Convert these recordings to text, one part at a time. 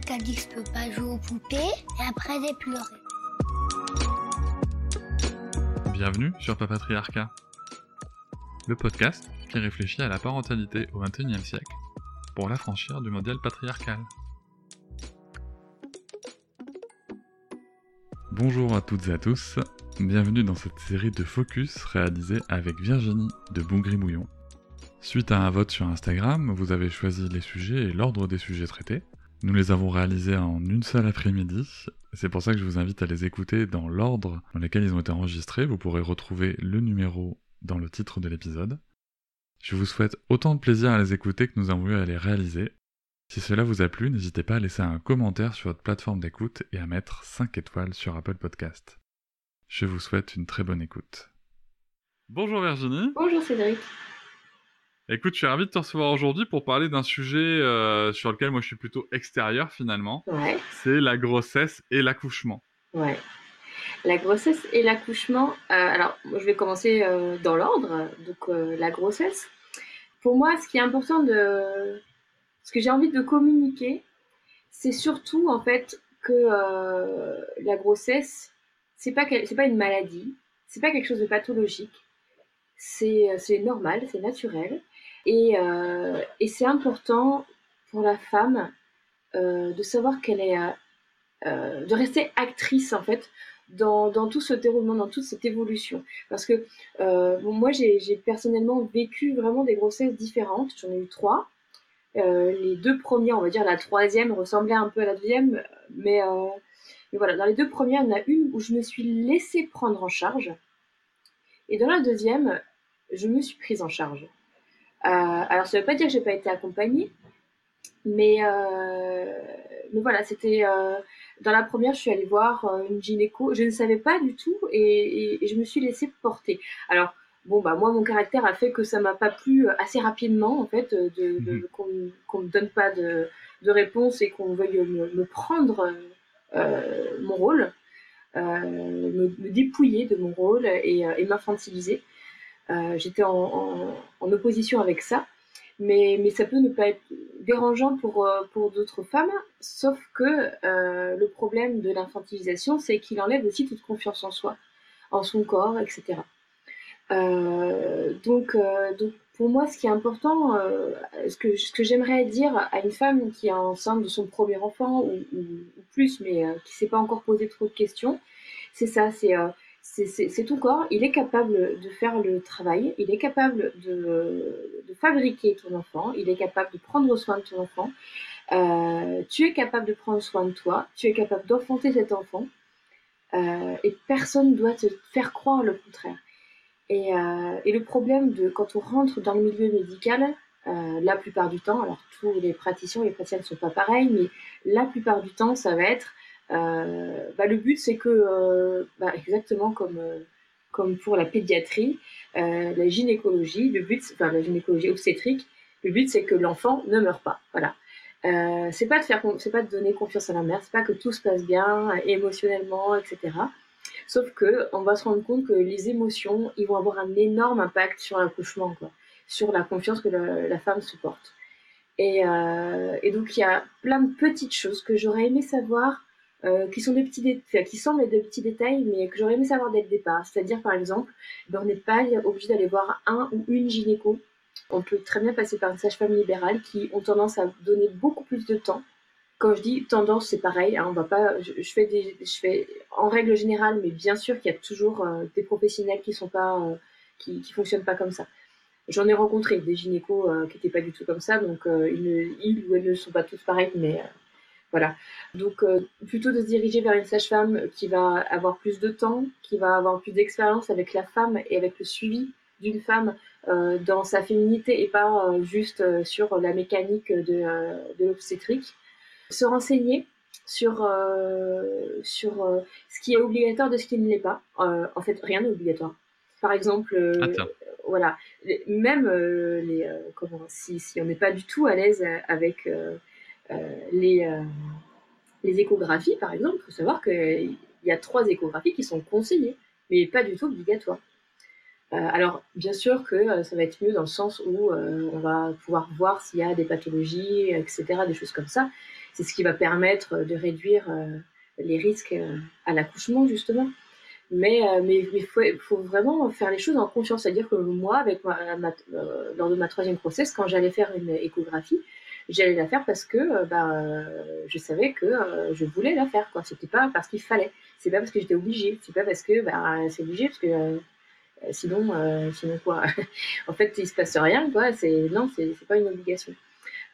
Quelqu'un dit que je peux pas jouer aux poupées et après j'ai pleuré. Bienvenue sur Papatriarcat, le podcast qui réfléchit à la parentalité au XXIe siècle pour l'affranchir du modèle patriarcal. Bonjour à toutes et à tous, bienvenue dans cette série de focus réalisée avec Virginie de Boungrimouillon. Suite à un vote sur Instagram, vous avez choisi les sujets et l'ordre des sujets traités. Nous les avons réalisés en une seule après-midi. C'est pour ça que je vous invite à les écouter dans l'ordre dans lequel ils ont été enregistrés. Vous pourrez retrouver le numéro dans le titre de l'épisode. Je vous souhaite autant de plaisir à les écouter que nous avons eu à les réaliser. Si cela vous a plu, n'hésitez pas à laisser un commentaire sur votre plateforme d'écoute et à mettre 5 étoiles sur Apple Podcast. Je vous souhaite une très bonne écoute. Bonjour Virginie. Bonjour Cédric. Écoute, je suis ravi de te recevoir aujourd'hui pour parler d'un sujet euh, sur lequel moi je suis plutôt extérieur finalement. Ouais. C'est la grossesse et l'accouchement. Ouais. La grossesse et l'accouchement. euh, alors, je vais commencer euh, dans l'ordre. Donc, la grossesse. Pour moi, ce qui est important de. Ce que j'ai envie de communiquer, c'est surtout en fait que la grossesse, c'est pas c'est pas une maladie, c'est pas quelque chose de pathologique. C'est c'est normal, c'est naturel. Et, euh, et c'est important pour la femme euh, de savoir qu'elle est. euh, de rester actrice en fait dans, tout ce déroulement, dans toute cette évolution. Parce que moi j'ai personnellement vécu vraiment des grossesses différentes, j'en ai eu trois. Les deux premières, on va dire la troisième ressemblait un peu à la deuxième, mais, mais voilà, dans les deux premières, il y en a une où je me suis laissée prendre en charge, et dans la deuxième, je me suis prise en charge. Euh, alors ça veut pas dire que j'ai pas été accompagnée, mais, euh, mais voilà, c'était euh, dans la première, je suis allée voir une gynéco. Je ne savais pas du tout et, et- et je me suis laissée porter. Alors, bon, bah, moi, mon caractère a fait que ça m'a pas plu assez rapidement, en fait, de, de- Mhm. qu'on qu'on me donne pas de, de réponse et qu'on veuille me, me prendre euh, mon rôle, euh, me, me dépouiller de mon rôle et, et m'infantiliser. Euh, J'étais en, opposition avec ça. Mais, mais ça peut ne pas être dérangeant pour, euh, pour d'autres femmes, sauf que euh, le problème de l'infantilisation, c'est qu'il enlève aussi toute confiance en soi, en son corps, etc. Donc, donc, pour moi, ce qui est important, ce que, ce que j'aimerais dire à une femme qui est enceinte de son premier enfant, ou, plus, mais qui ne s'est pas encore posé trop de questions, c'est ça, c'est c'est- ton corps, il est capable de faire le travail, il est capable de, fabriquer ton enfant, il est capable de prendre soin de ton enfant, Euh, tu es capable de prendre soin de toi, tu es capable d'enfanter cet enfant, euh, et personne ne doit te faire croire le contraire. Et, euh, et le problème de quand on rentre dans le milieu médical, la plupart du temps, alors tous les praticiens et les praticiennes ne sont pas pareils, mais la plupart du temps, ça va être bah, le but, c'est que, euh, bah, exactement comme, euh, comme pour la pédiatrie, euh, la gynécologie, le but, enfin la gynécologie obstétrique, le but, c'est que l'enfant ne meure pas. Voilà. Euh, c'est pas de faire, c'est pas de donner confiance à la mère, c'est pas que tout se passe bien euh, émotionnellement, etc. Sauf que on va se rendre compte que les émotions, ils vont avoir un énorme impact sur l'accouchement, sur la confiance que la, femme se porte. Euh, et donc il y a plein de petites choses que j'aurais aimé savoir euh, qui sont des petits qui semblent être petits détails, mais que j'aurais aimé savoir dès le départ. C'est-à-dire, par exemple, ben, on n'est pas obligé d'aller voir un ou une gynéco. On peut très bien passer par une sage-femme libérale qui ont tendance à donner beaucoup plus de temps. Quand je dis tendance, c'est pareil. hein, on va pas. Je, fais des, je fais en règle générale, mais bien sûr qu'il y a toujours euh, des professionnels qui sont pas, euh, qui, fonctionnent pas comme ça. J'en ai rencontré des gynécos qui n'étaient pas du tout comme ça, donc ils, ne- ou elles ne sont pas tous pareils, mais voilà. Donc, euh, plutôt de se diriger vers une sage-femme qui va avoir plus de temps, qui va avoir plus d'expérience avec la femme et avec le suivi d'une femme euh, dans sa féminité et pas euh, juste sur la mécanique de, de l'obstétrique. Se renseigner sur, sur ce qui est obligatoire de ce qui ne l'est pas. en fait, rien n'est obligatoire. Par exemple, ah, voilà, même les, comment, si, si on n'est pas du tout à l'aise avec les, les échographies, par exemple, il faut savoir qu'il y a trois échographies qui sont conseillées, mais pas du tout obligatoires. Euh, alors, bien sûr que euh, ça va être mieux dans le sens où euh, on va pouvoir voir s'il y a des pathologies, etc., des choses comme ça. C'est ce qui va permettre de réduire les risques à l'accouchement, justement. Mais mais il faut, vraiment faire les choses en conscience. C'est-à-dire que moi, avec lors de ma troisième grossesse, quand j'allais faire une échographie, j'allais la faire parce que bah, je savais que je voulais la faire. Quoi. C'était pas parce qu'il fallait. C'est pas parce que j'étais obligée. C'est pas parce que bah, c'est obligé, parce que euh, sinon, euh, sinon quoi? En fait, il se passe rien, quoi. C'est non, c'est pas une obligation.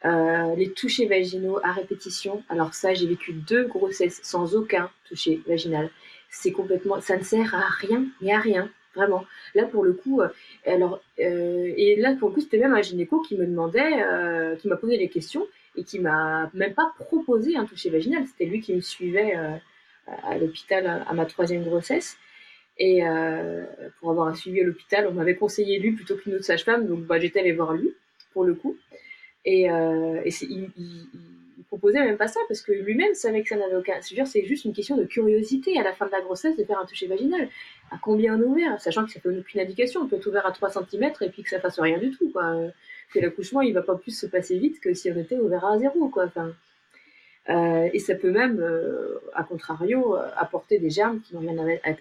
Euh, les touchés vaginaux à répétition. Alors ça, j'ai vécu deux grossesses sans aucun toucher vaginal. C'est complètement, ça ne sert à rien, mais à rien, vraiment. Là pour le coup, alors et là pour le coup, c'était même un gynéco qui me demandait, qui m'a posé des questions et qui m'a même pas proposé un toucher vaginal. C'était lui qui me suivait à l'hôpital à ma troisième grossesse. Et euh, pour avoir suivi à l'hôpital, on m'avait conseillé lui plutôt qu'une autre sage-femme, donc bah, j'étais allée voir lui pour le coup. Et, euh, il, proposait même pas ça parce que lui-même savait que ça n'avait aucun. C'est c'est juste une question de curiosité à la fin de la grossesse de faire un toucher vaginal. À combien on ouvert Sachant que ça peut aucune indication, on peut être ouvert à 3 cm et puis que ça fasse rien du tout. Que l'accouchement il va pas plus se passer vite que si on était ouvert à zéro. Quoi. Euh, et ça peut même, euh, à contrario, euh, apporter des germes qui n'ont rien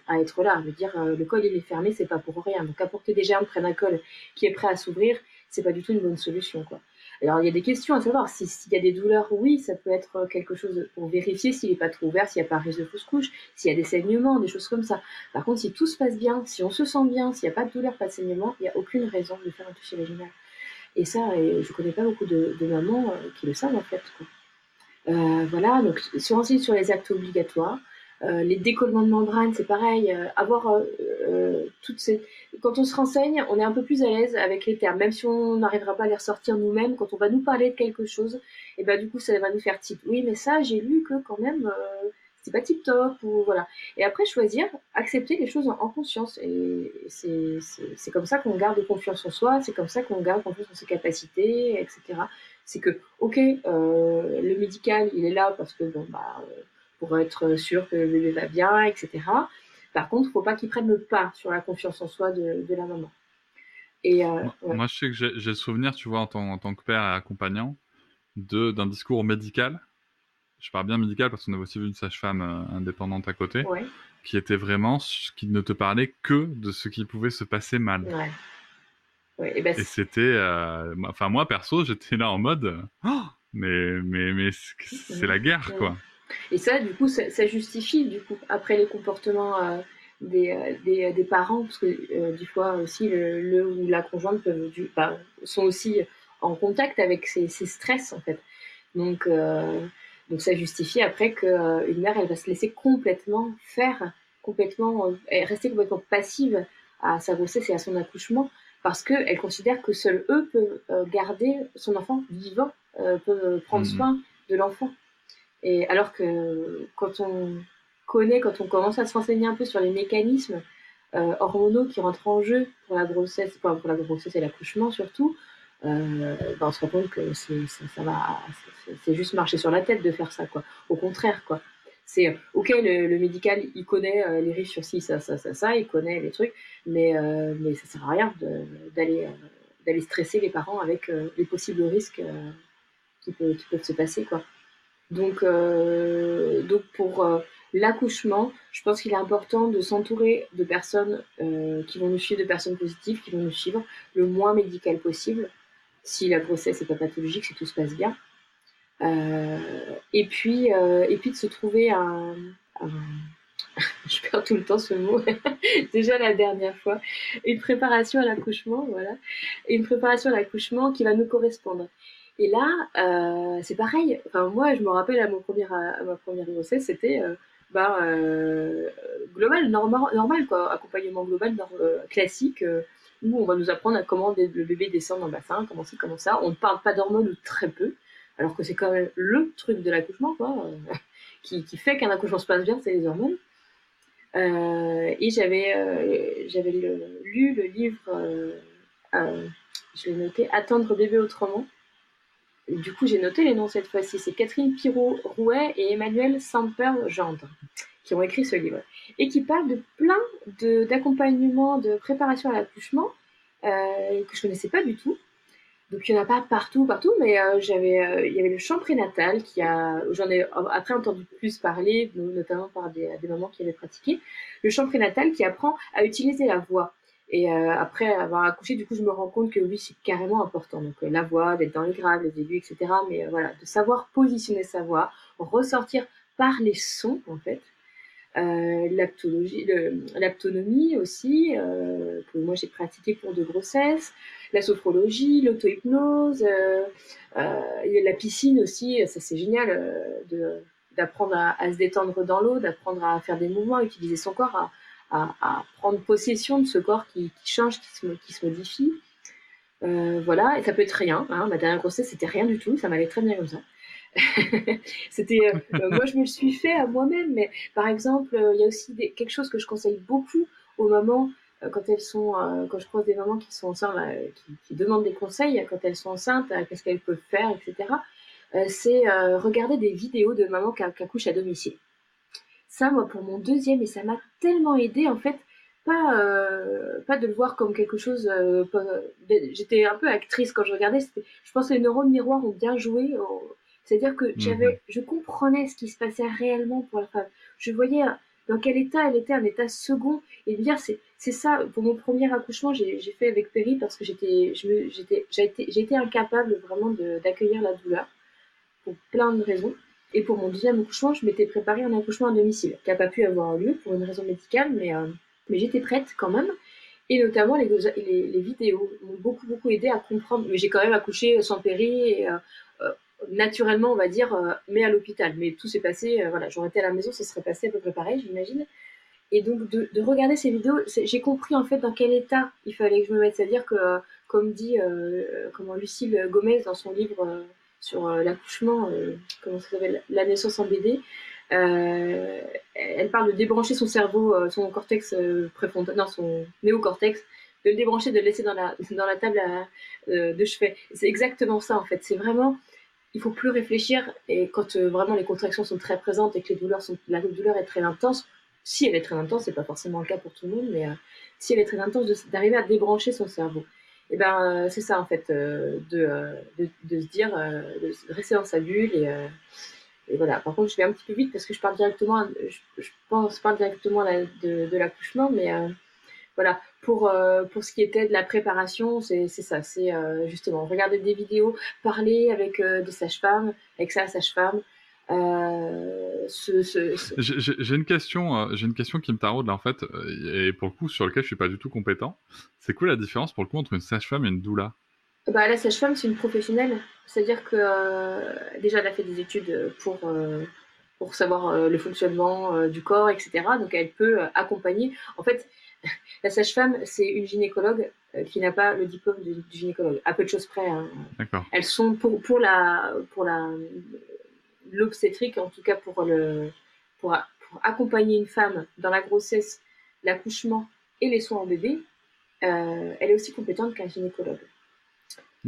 à, être là. Dire, le col il est fermé, c'est pas pour rien. Donc apporter des germes près d'un col qui est prêt à s'ouvrir, c'est pas du tout une bonne solution, quoi. Alors il y a des questions à savoir. S'il y a des douleurs, oui, ça peut être quelque chose pour vérifier s'il n'est pas trop ouvert, s'il n'y a pas risque de fausse couche, s'il y a des saignements, des choses comme ça. Par contre, si tout se passe bien, si on se sent bien, s'il n'y a pas de douleur, pas de saignement, il n'y a aucune raison de faire un toucher vaginal. Et ça, je connais pas beaucoup de, mamans qui le savent en fait. Euh, voilà, donc se sur les actes obligatoires. Euh, les décollements de membrane, c'est pareil. Euh, avoir toutes ces... Quand on se renseigne, on est un peu plus à l'aise avec les termes, même si on n'arrivera pas à les ressortir nous-mêmes. Quand on va nous parler de quelque chose, et eh ben du coup, ça va nous faire type. Oui, mais ça, j'ai lu que quand même, c'est pas tip top ou voilà. Et après, choisir, accepter les choses en, conscience. Et c'est comme ça qu'on garde confiance en soi, c'est comme ça qu'on garde confiance en ses capacités, etc c'est que, ok, euh, le médical, il est là parce que, bon, bah, euh, pour être sûr que le bébé va bien, etc. Par contre, il faut pas qu'il prenne le pas sur la confiance en soi de, la maman. Et, euh, moi, je sais que j'ai le souvenir, tu vois, en tant, en tant que père et accompagnant, d'un discours médical. Je parle bien médical parce qu'on avait aussi vu une sage-femme indépendante à côté, qui était vraiment, qui ne te parlait que de ce qui pouvait se passer mal. Ouais et, ben, c'était, euh, enfin moi perso, j'étais là en mode, oh, mais mais mais c'est la guerre quoi. Et ça, du coup, ça, justifie du coup après les comportements euh, des, euh, des, des, parents, parce que des fois aussi le, ou la conjointe peuvent, du, sont aussi en contact avec ces, ces stress en fait. Donc donc ça justifie après qu'une mère elle va se laisser complètement faire, complètement rester complètement passive à sa grossesse et à son accouchement parce qu'elle considère que seuls eux peuvent euh, garder son enfant vivant, euh, peuvent prendre mhm. soin de l'enfant. Et alors que quand on connaît, quand on commence à se renseigner un peu sur les mécanismes euh, hormonaux qui rentrent en jeu pour la grossesse, pour la grossesse et l'accouchement surtout, ben on se rend compte que c'est, juste marcher sur la tête de faire ça, quoi. Au contraire, quoi. C'est ok, le, médical, il connaît euh, les risques sur ci, ça, ça, ça, ça, il connaît les trucs, mais euh, mais ça sert à rien d'aller euh, stresser les parents avec les possibles risques qui, qui, peuvent se passer, quoi. Donc donc pour l'accouchement, je pense qu'il est important de s'entourer de personnes qui vont nous suivre, de personnes positives, qui vont nous suivre le moins médical possible. Si la grossesse n'est pas pathologique, si tout se passe bien. Euh, et puis, euh, et puis de se trouver un, je perds tout le temps ce mot, déjà la dernière fois, une préparation à l'accouchement, voilà, une préparation à l'accouchement qui va nous correspondre. Et là, euh, c'est pareil. Enfin, moi, je me rappelle à, mon à ma première grossesse, c'était bah, global, normal, normal, quoi, accompagnement global classique, où on va nous apprendre à comment le bébé descend dans le bassin, comment c'est, comment ça. On ne parle pas d'hormones ou très peu alors que c'est quand même le truc de l'accouchement, quoi. qui, qui fait qu'un accouchement se passe bien, c'est les hormones. Euh, et j'avais euh, j'avais lu le livre, euh, je l'ai noté, Attendre bébé autrement. Du coup, j'ai noté les noms cette fois-ci. C'est Catherine Pirot-Rouet et Emmanuel Samper-Gendre qui ont écrit ce livre et qui parlent de plein d'accompagnements, de, de, préparation à l'accouchement que je connaissais pas du tout. Donc il n'y en a pas partout, partout, mais j'avais, il y avait le chant prénatal qui a, j'en ai après entendu plus parler, notamment par des, des mamans qui avaient pratiqué, le chant prénatal qui apprend à utiliser la voix. Et après avoir accouché, du coup, je me rends compte que oui, c'est carrément important. Donc la voix, d'être dans les graves, les aigus, etc. Mais voilà, de savoir positionner sa voix, ressortir par les sons, en fait. Euh, l'aptonomie aussi, euh, que moi j'ai pratiqué pour de grossesse, la sophrologie, l'auto-hypnose, euh, euh la piscine aussi, ça c'est génial euh, d'apprendre à, se détendre dans l'eau, d'apprendre à faire des mouvements, à utiliser son corps, à, prendre possession de ce corps qui, change, qui se, modifie. Euh, voilà, et ça peut être rien. Hein. Ma dernière grossesse, c'était rien du tout, ça m'allait très bien comme ça. C'était, euh, euh, moi je me le suis fait à moi-même, mais par exemple, il y a aussi quelque chose que je conseille beaucoup aux mamans quand elles sont, quand je croise des mamans qui sont enceintes, qui, demandent des conseils quand elles sont enceintes, qu'est-ce qu'elles peuvent faire, etc. c'est regarder des vidéos de mamans qui accouchent à domicile. Ça, moi, pour mon deuxième, et ça m'a tellement aidé en fait pas euh, pas de le voir comme quelque chose euh, j'étais un peu actrice quand je regardais je pense que les neurones miroirs ont bien joué c'est-à-dire que j'avais, mhm. je comprenais ce qui se passait réellement pour la femme. Je voyais dans quel état elle était, un état second. Et bien, c'est, c'est ça, pour mon premier accouchement, j'ai, fait avec Perry parce que j'étais, j'étais, été incapable vraiment d'accueillir la douleur pour plein de raisons. Et pour mon deuxième accouchement, je m'étais préparé un accouchement à domicile, qui n'a pas pu avoir lieu pour une raison médicale, mais, euh, mais j'étais prête quand même. Et notamment, les, les, vidéos m'ont beaucoup, beaucoup aidé à comprendre. Mais j'ai quand même accouché sans péri et euh, euh naturellement, on va dire, euh, mais à l'hôpital. Mais tout s'est passé, euh, voilà, j'aurais été à la maison, ça serait passé à peu près pareil, j'imagine. Et donc, de, de, regarder ces vidéos, j'ai compris en fait dans quel état il fallait que je me mette. C'est-à-dire que, comme dit euh, comment Lucille Gomez dans son livre sur l'accouchement, comment ça s'appelle, la naissance en BD, elle parle de débrancher son cerveau, son cortex préfrontal, non, son néocortex, de le débrancher, de le laisser dans la, dans la table de chevet. C'est exactement ça en fait. C'est vraiment il faut plus réfléchir et quand euh, vraiment les contractions sont très présentes et que les douleurs sont, la douleur est très intense, si elle est très intense, c'est pas forcément le cas pour tout le monde, mais euh, si elle est très intense, d'arriver à débrancher son cerveau. Et ben euh, c'est ça en fait, de, de, de, se dire, de rester dans sa bulle et, et, voilà. Par contre, je vais un petit peu vite parce que je parle directement, je, je pense, parle directement de, de l'accouchement, mais voilà, pour, euh, pour ce qui était de la préparation, c'est ça, c'est euh, justement regarder des vidéos, parler avec euh, des sages-femmes, avec sa sage-femme. Ce, ce, J'ai une question, j'ai une question qui me taraude là en fait, et pour le coup sur lequel je suis pas du tout compétent. C'est quoi la différence pour le coup entre une sage-femme et une doula? Bah, la sage-femme c'est une professionnelle, c'est-à-dire que déjà elle a fait des études pour pour savoir le fonctionnement du corps, etc. Donc elle peut accompagner. En fait, la sage-femme, c'est une gynécologue euh, qui n'a pas le diplôme de, gynécologue, à peu de choses près. Hein. Elles sont pour, pour la pour la l'obstétrique, en tout cas pour le pour, accompagner une femme dans la grossesse, l'accouchement et les soins en bébé, euh, elle est aussi compétente qu'un gynécologue.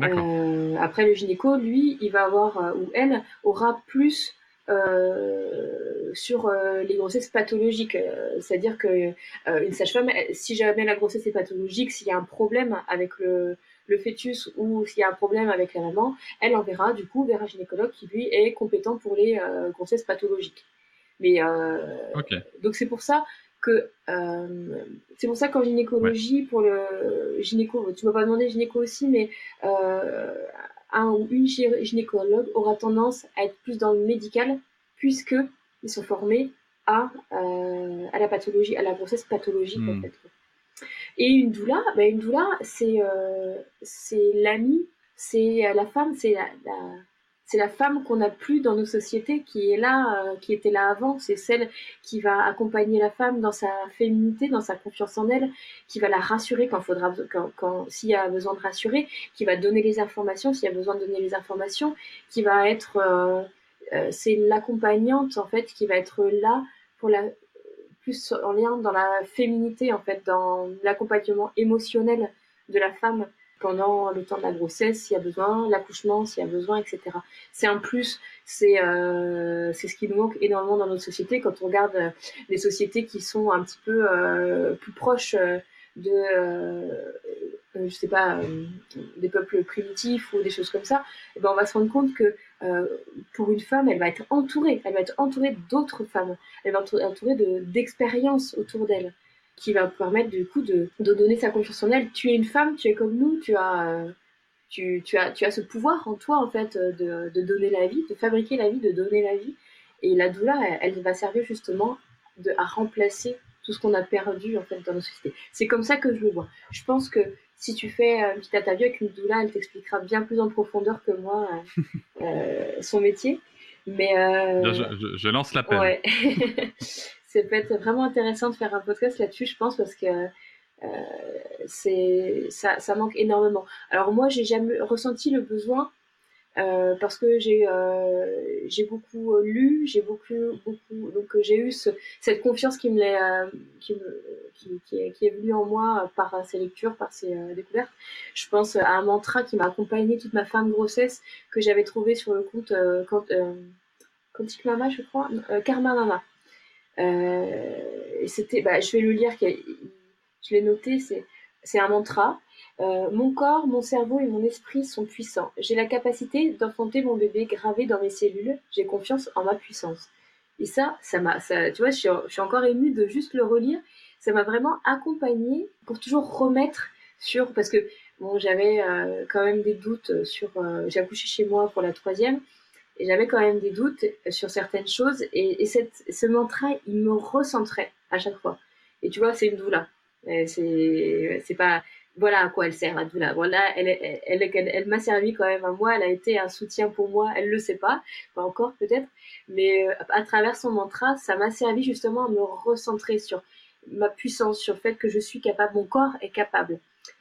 Euh, après le gynéco, lui, il va avoir ou elle aura plus euh, sur euh, les grossesses pathologiques. Euh, c'est-à-dire que une sage-femme, si jamais la grossesse est pathologique, s'il y a un problème avec le, le fœtus ou s'il y a un problème avec la maman, elle enverra du coup vers un gynécologue qui lui est compétent pour les grossesses pathologiques. Mais donc c'est pour ça que euh, c'est pour ça qu'en gynécologie, pour le gynéco, tu m'as pas demandé gynéco aussi, mais euh, un ou une gynécologue aura tendance à être plus dans le médical puisque ils sont formés à, euh, à la pathologie, à la grossesse pathologique en hmm. fait. Et une doula, ben une doula, c'est euh, l'ami, c'est la femme, c'est la, c'est la femme qu'on n'a plus dans nos sociétés qui est là, euh, qui était là avant. C'est celle qui va accompagner la femme dans sa féminité, dans sa confiance en elle, qui va la rassurer quand faudra, quand, s'il y a besoin de rassurer, qui va donner les informations s'il y a besoin de donner les informations, qui va être euh, c'est l'accompagnante en fait qui va être là pour la plus en lien dans la féminité en fait, dans l'accompagnement émotionnel de la femme pendant le temps de la grossesse s'il y a besoin, l'accouchement s'il y a besoin, etc. C'est un plus, c'est euh, c'est ce qui nous manque énormément dans notre société quand on regarde euh, les sociétés qui sont un petit peu euh, plus proches euh, de, euh, je sais pas, des peuples primitifs ou des choses comme ça. Et ben on va se rendre compte que pour une femme, elle va être entourée, elle va être entourée d'autres femmes, elle va être entourée d'expériences autour d'elle qui va permettre du coup de, donner sa confiance en elle. Tu es une femme, tu es comme nous, tu as, euh, tu, as, tu as ce pouvoir en toi en fait de, donner la vie, de fabriquer la vie, de donner la vie. Et la doula, elle, va servir justement à remplacer tout ce qu'on a perdu en fait dans nos sociétés. C'est comme ça que je le vois. Je pense que si tu fais une petite interview avec une doula, elle t'expliquera bien plus en profondeur que moi euh, euh son métier. Mais euh, je, je, lance l'appel. Ouais. ça peut être vraiment intéressant de faire un podcast là-dessus, je pense, parce que euh, c'est ça, ça, manque énormément. Alors moi, j'ai jamais ressenti le besoin euh, parce que j'ai euh, j'ai beaucoup lu, j'ai beaucoup beaucoup donc j'ai eu ce, cette confiance qui me qui, qui, qui, est, qui, est venue en moi par ces lectures, par ces découvertes. Je pense à un mantra qui m'a accompagné toute ma fin de grossesse que j'avais trouvé sur le compte quand Quantique Mama, je crois, Karma Mama. Euh, c'était, bah, je vais le lire, je l'ai noté, c'est, c'est un mantra. Euh, mon corps, mon cerveau et mon esprit sont puissants. J'ai la capacité d'enfanter mon bébé gravé dans mes cellules. J'ai confiance en ma puissance. Et ça, ça m'a, tu vois, je suis, je suis encore émue de juste le relire. Ça m'a vraiment accompagnée pour toujours remettre sur, parce que bon, j'avais euh, quand même des doutes sur, euh, j'ai accouché chez moi pour la troisième, et j'avais quand même des doutes sur certaines choses. Et, et cette, ce mantra, il me recentrait à chaque fois. Et tu vois, c'est une doula. C'est, c'est pas, voilà à quoi elle sert la doula. Voilà, elle, elle, elle, elle, m'a servi quand même à moi. Elle a été un soutien pour moi. Elle le sait pas, pas encore peut-être, mais euh, à travers son mantra, ça m'a servi justement à me recentrer sur ma puissance, sur le fait que je suis capable, mon corps est capable.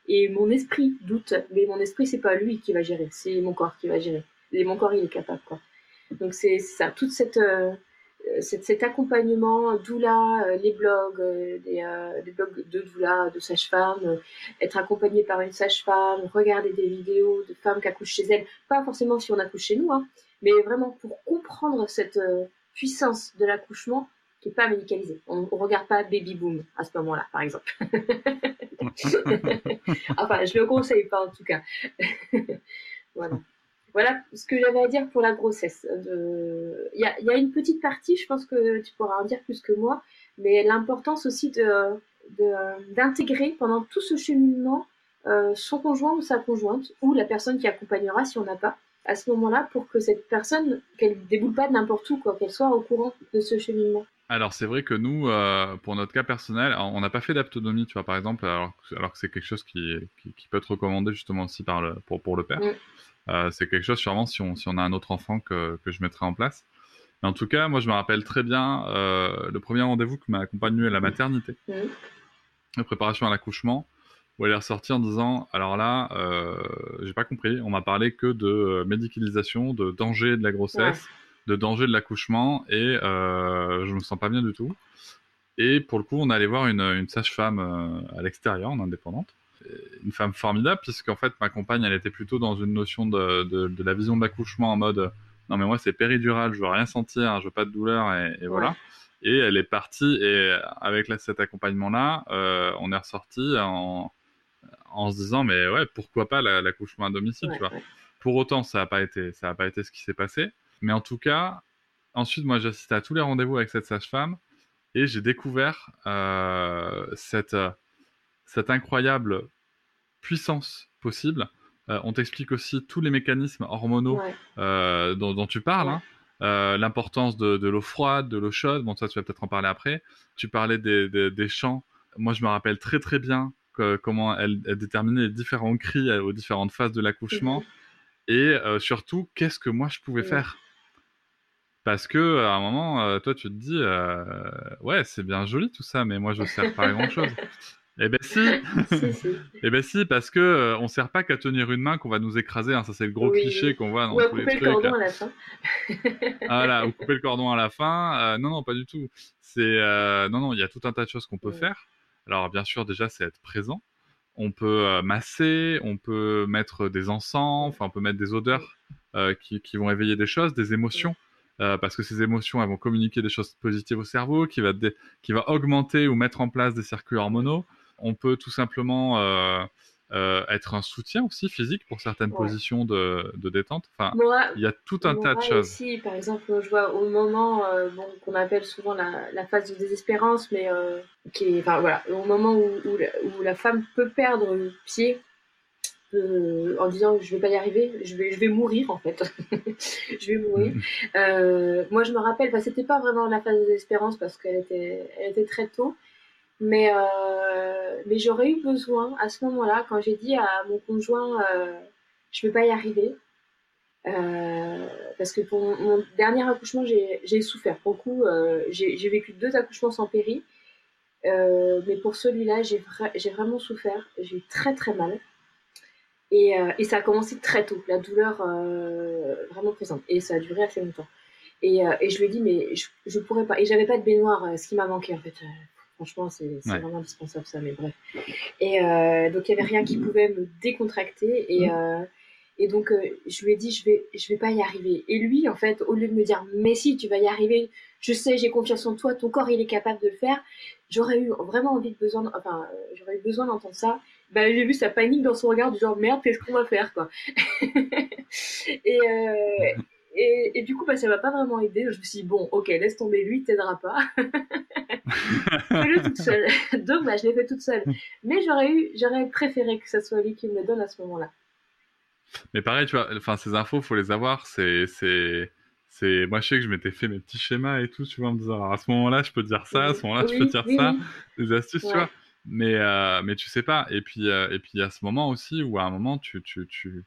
Et mon esprit doute, mais mon esprit c'est pas lui qui va gérer, c'est mon corps qui va gérer. Et mon corps il est capable quoi. Donc c'est ça, toute cette, euh, cet accompagnement doula, euh, les blogs, euh, des, des, blogs de doula, de sage-femme, être accompagné par une sage-femme, regarder des vidéos de femmes qui accouchent chez elles, pas forcément si on accouche chez nous, hein, mais vraiment pour comprendre cette puissance de l'accouchement qui n'est pas médicalisée. On ne regarde pas Baby Boom à ce moment-là, par exemple. enfin, je ne le conseille pas en tout cas. voilà voilà ce que j'avais à dire pour la grossesse. Il y, a, une petite partie, je pense que tu pourras en dire plus que moi, mais l'importance aussi de d'intégrer pendant tout ce cheminement euh, son conjoint ou sa conjointe ou la personne qui accompagnera si on n'a pas à ce moment-là pour que cette personne qu'elle déboule pas de n'importe où quoi qu'elle soit au courant de ce cheminement. Alors c'est vrai que nous, euh, pour notre cas personnel, on n'a pas fait d'aptonomie, tu vois, par exemple, alors, alors que c'est quelque chose qui, qui, peut être recommandé justement aussi par le, pour, pour le père. Mm. Euh, c'est quelque chose sûrement si on, si on a un autre enfant que, que je mettrai en place. Mais en tout cas, moi je me rappelle très bien euh, le premier rendez-vous que m'a accompagné à la maternité, mmh. la préparation à l'accouchement, où elle est ressortie en disant alors là, euh, j'ai pas compris, on m'a parlé que de médicalisation, de danger de la grossesse, de danger de l'accouchement, et euh, je me sens pas bien du tout. Et pour le coup, on allait voir une, une sage-femme euh, à l'extérieur, en indépendante, une femme formidable, puisqu'en fait, ma compagne, elle était plutôt dans une notion de, de, la vision de l'accouchement en mode non, mais moi, c'est péridural, je veux rien sentir, je veux pas de douleur, et, voilà. Et elle est partie, et avec cet accompagnement-là, euh, on est ressorti en, en se disant, mais ouais, pourquoi pas l'accouchement à domicile, tu vois. Pour autant, ça n'a pas été, ça a pas été ce qui s'est passé. Mais en tout cas, ensuite, moi, j'ai assisté à tous les rendez-vous avec cette sage-femme, et j'ai découvert euh, cette cette incroyable puissance possible. Euh, on t'explique aussi tous les mécanismes hormonaux euh, dont, tu parles. Hein. Euh, l'importance de, l'eau froide, de l'eau chaude. Bon, ça, tu vas peut-être en parler après. Tu parlais des, des, chants. Moi, je me rappelle très, très bien comment elle, déterminait les différents cris aux différentes phases de l'accouchement. Et surtout, qu'est-ce que moi, je pouvais faire? Parce que à un moment, toi, tu te dis, ouais, c'est bien joli tout ça, mais moi, je ne sers pas à grand chose. Eh ben si, Si, si. eh ben si, parce que euh, on sert pas qu'à tenir une main qu'on va nous écraser. hein. Ça c'est le gros Oui. cliché qu'on voit dans Ou à tous les couper le trucs. cordon à la fin. Voilà, ou couper le cordon à la fin. Euh, non, non, pas du tout. C'est euh, non, non, il y a tout un tas de choses qu'on peut Ouais. faire. Alors bien sûr, déjà, c'est être présent. On peut euh, masser, on peut mettre des encens, enfin, on peut mettre des odeurs euh, qui, qui vont éveiller des choses, des émotions. euh, parce que ces émotions, elles vont communiquer des choses positives au cerveau, qui va, qui va augmenter ou mettre en place des circuits hormonaux. On peut tout simplement euh, euh, être un soutien aussi physique pour certaines Ouais. positions de, de détente. Enfin, Moi, il y a tout un tas de choses. aussi, par exemple, je vois au moment euh, bon, qu'on appelle souvent la, la phase de désespérance, mais euh, qui est, enfin, voilà, au moment où, où, la, où la femme peut perdre pied euh, en disant je vais pas y arriver, je vais, je vais mourir en fait, je vais mourir. Euh, moi, je me rappelle, enfin, c'était pas vraiment la phase de désespérance parce qu'elle était, elle était très tôt, mais, euh, mais j'aurais eu besoin à ce moment-là, quand j'ai dit à mon conjoint euh, je vais pas y arriver, euh, parce que pour mon, dernier accouchement, j'ai souffert. Pour le j'ai vécu deux accouchements sans péri. Mais pour celui-là, j'ai vra- j'ai vraiment souffert. J'ai eu très très mal. Et, et ça a commencé très tôt, la douleur vraiment présente. Et ça a duré assez longtemps. Et, et je lui ai dit, mais je, je pourrais pas. Et j'avais pas de baignoire, ce qui m'a manqué en fait. Euh, franchement, c'est Ouais. vraiment indispensable ça, mais bref. Et euh, donc il y avait rien qui pouvait me décontracter. Et, euh, et donc euh, je lui ai dit, je vais, je vais pas y arriver. Et lui, en fait, au lieu de me dire, mais si, tu vas y arriver, je sais, j'ai confiance en toi, ton corps il est capable de le faire. J'aurais eu vraiment envie de besoin, de- enfin, euh, j'aurais eu besoin d'entendre ça. Bah, j'ai vu sa panique dans son regard du genre merde, qu'est-ce qu'on va faire quoi. et, euh, et, et du coup, bah, ça m'a pas vraiment aidé. Je me suis dit, bon, ok, laisse tomber lui, il t'aidera pas. Fais-le toute seule. Donc, bah, je l'ai fait toute seule. Mais j'aurais eu, j'aurais préféré que ce soit lui qui me le donne à ce moment-là. Mais pareil, tu vois, enfin, ces infos, faut les avoir. C'est, c'est, c'est, moi, je sais que je m'étais fait mes petits schémas et tout, tu vois, en me disant, alors, à ce moment-là, je peux dire ça, à ce moment-là, Oui, peux dire oui, ça, oui. des astuces, tu vois. Mais, euh, mais tu sais pas. Et puis, euh, et puis, il y a ce moment aussi où, à un moment, tu, tu, tu,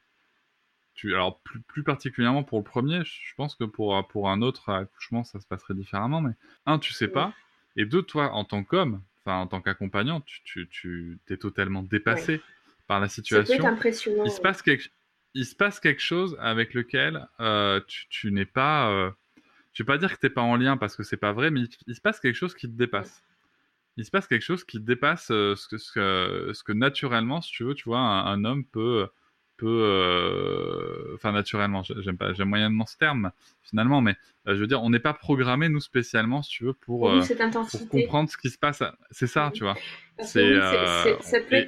tu, alors, plus, plus particulièrement pour le premier, je pense que pour, pour un autre accouchement, ça se passerait différemment. Mais, un, tu sais pas. Et deux, toi, en tant qu'homme, enfin, en tant qu'accompagnant, tu, tu, tu, t'es totalement dépassé par la situation impressionnant. il se passe quelque il se passe quelque chose avec lequel euh, tu, tu n'es pas euh, je vais pas dire que t'es pas en lien parce que c'est pas vrai mais il, il se passe quelque chose qui te dépasse il se passe quelque chose qui dépasse euh, ce que ce que ce que naturellement si tu veux tu vois un, un homme peut peut euh, enfin naturellement j'aime pas j'aime moyennement ce terme finalement mais euh, je veux dire on n'est pas programmé nous spécialement si tu veux pour Oui, euh, pour comprendre ce qui se passe c'est ça tu vois c'est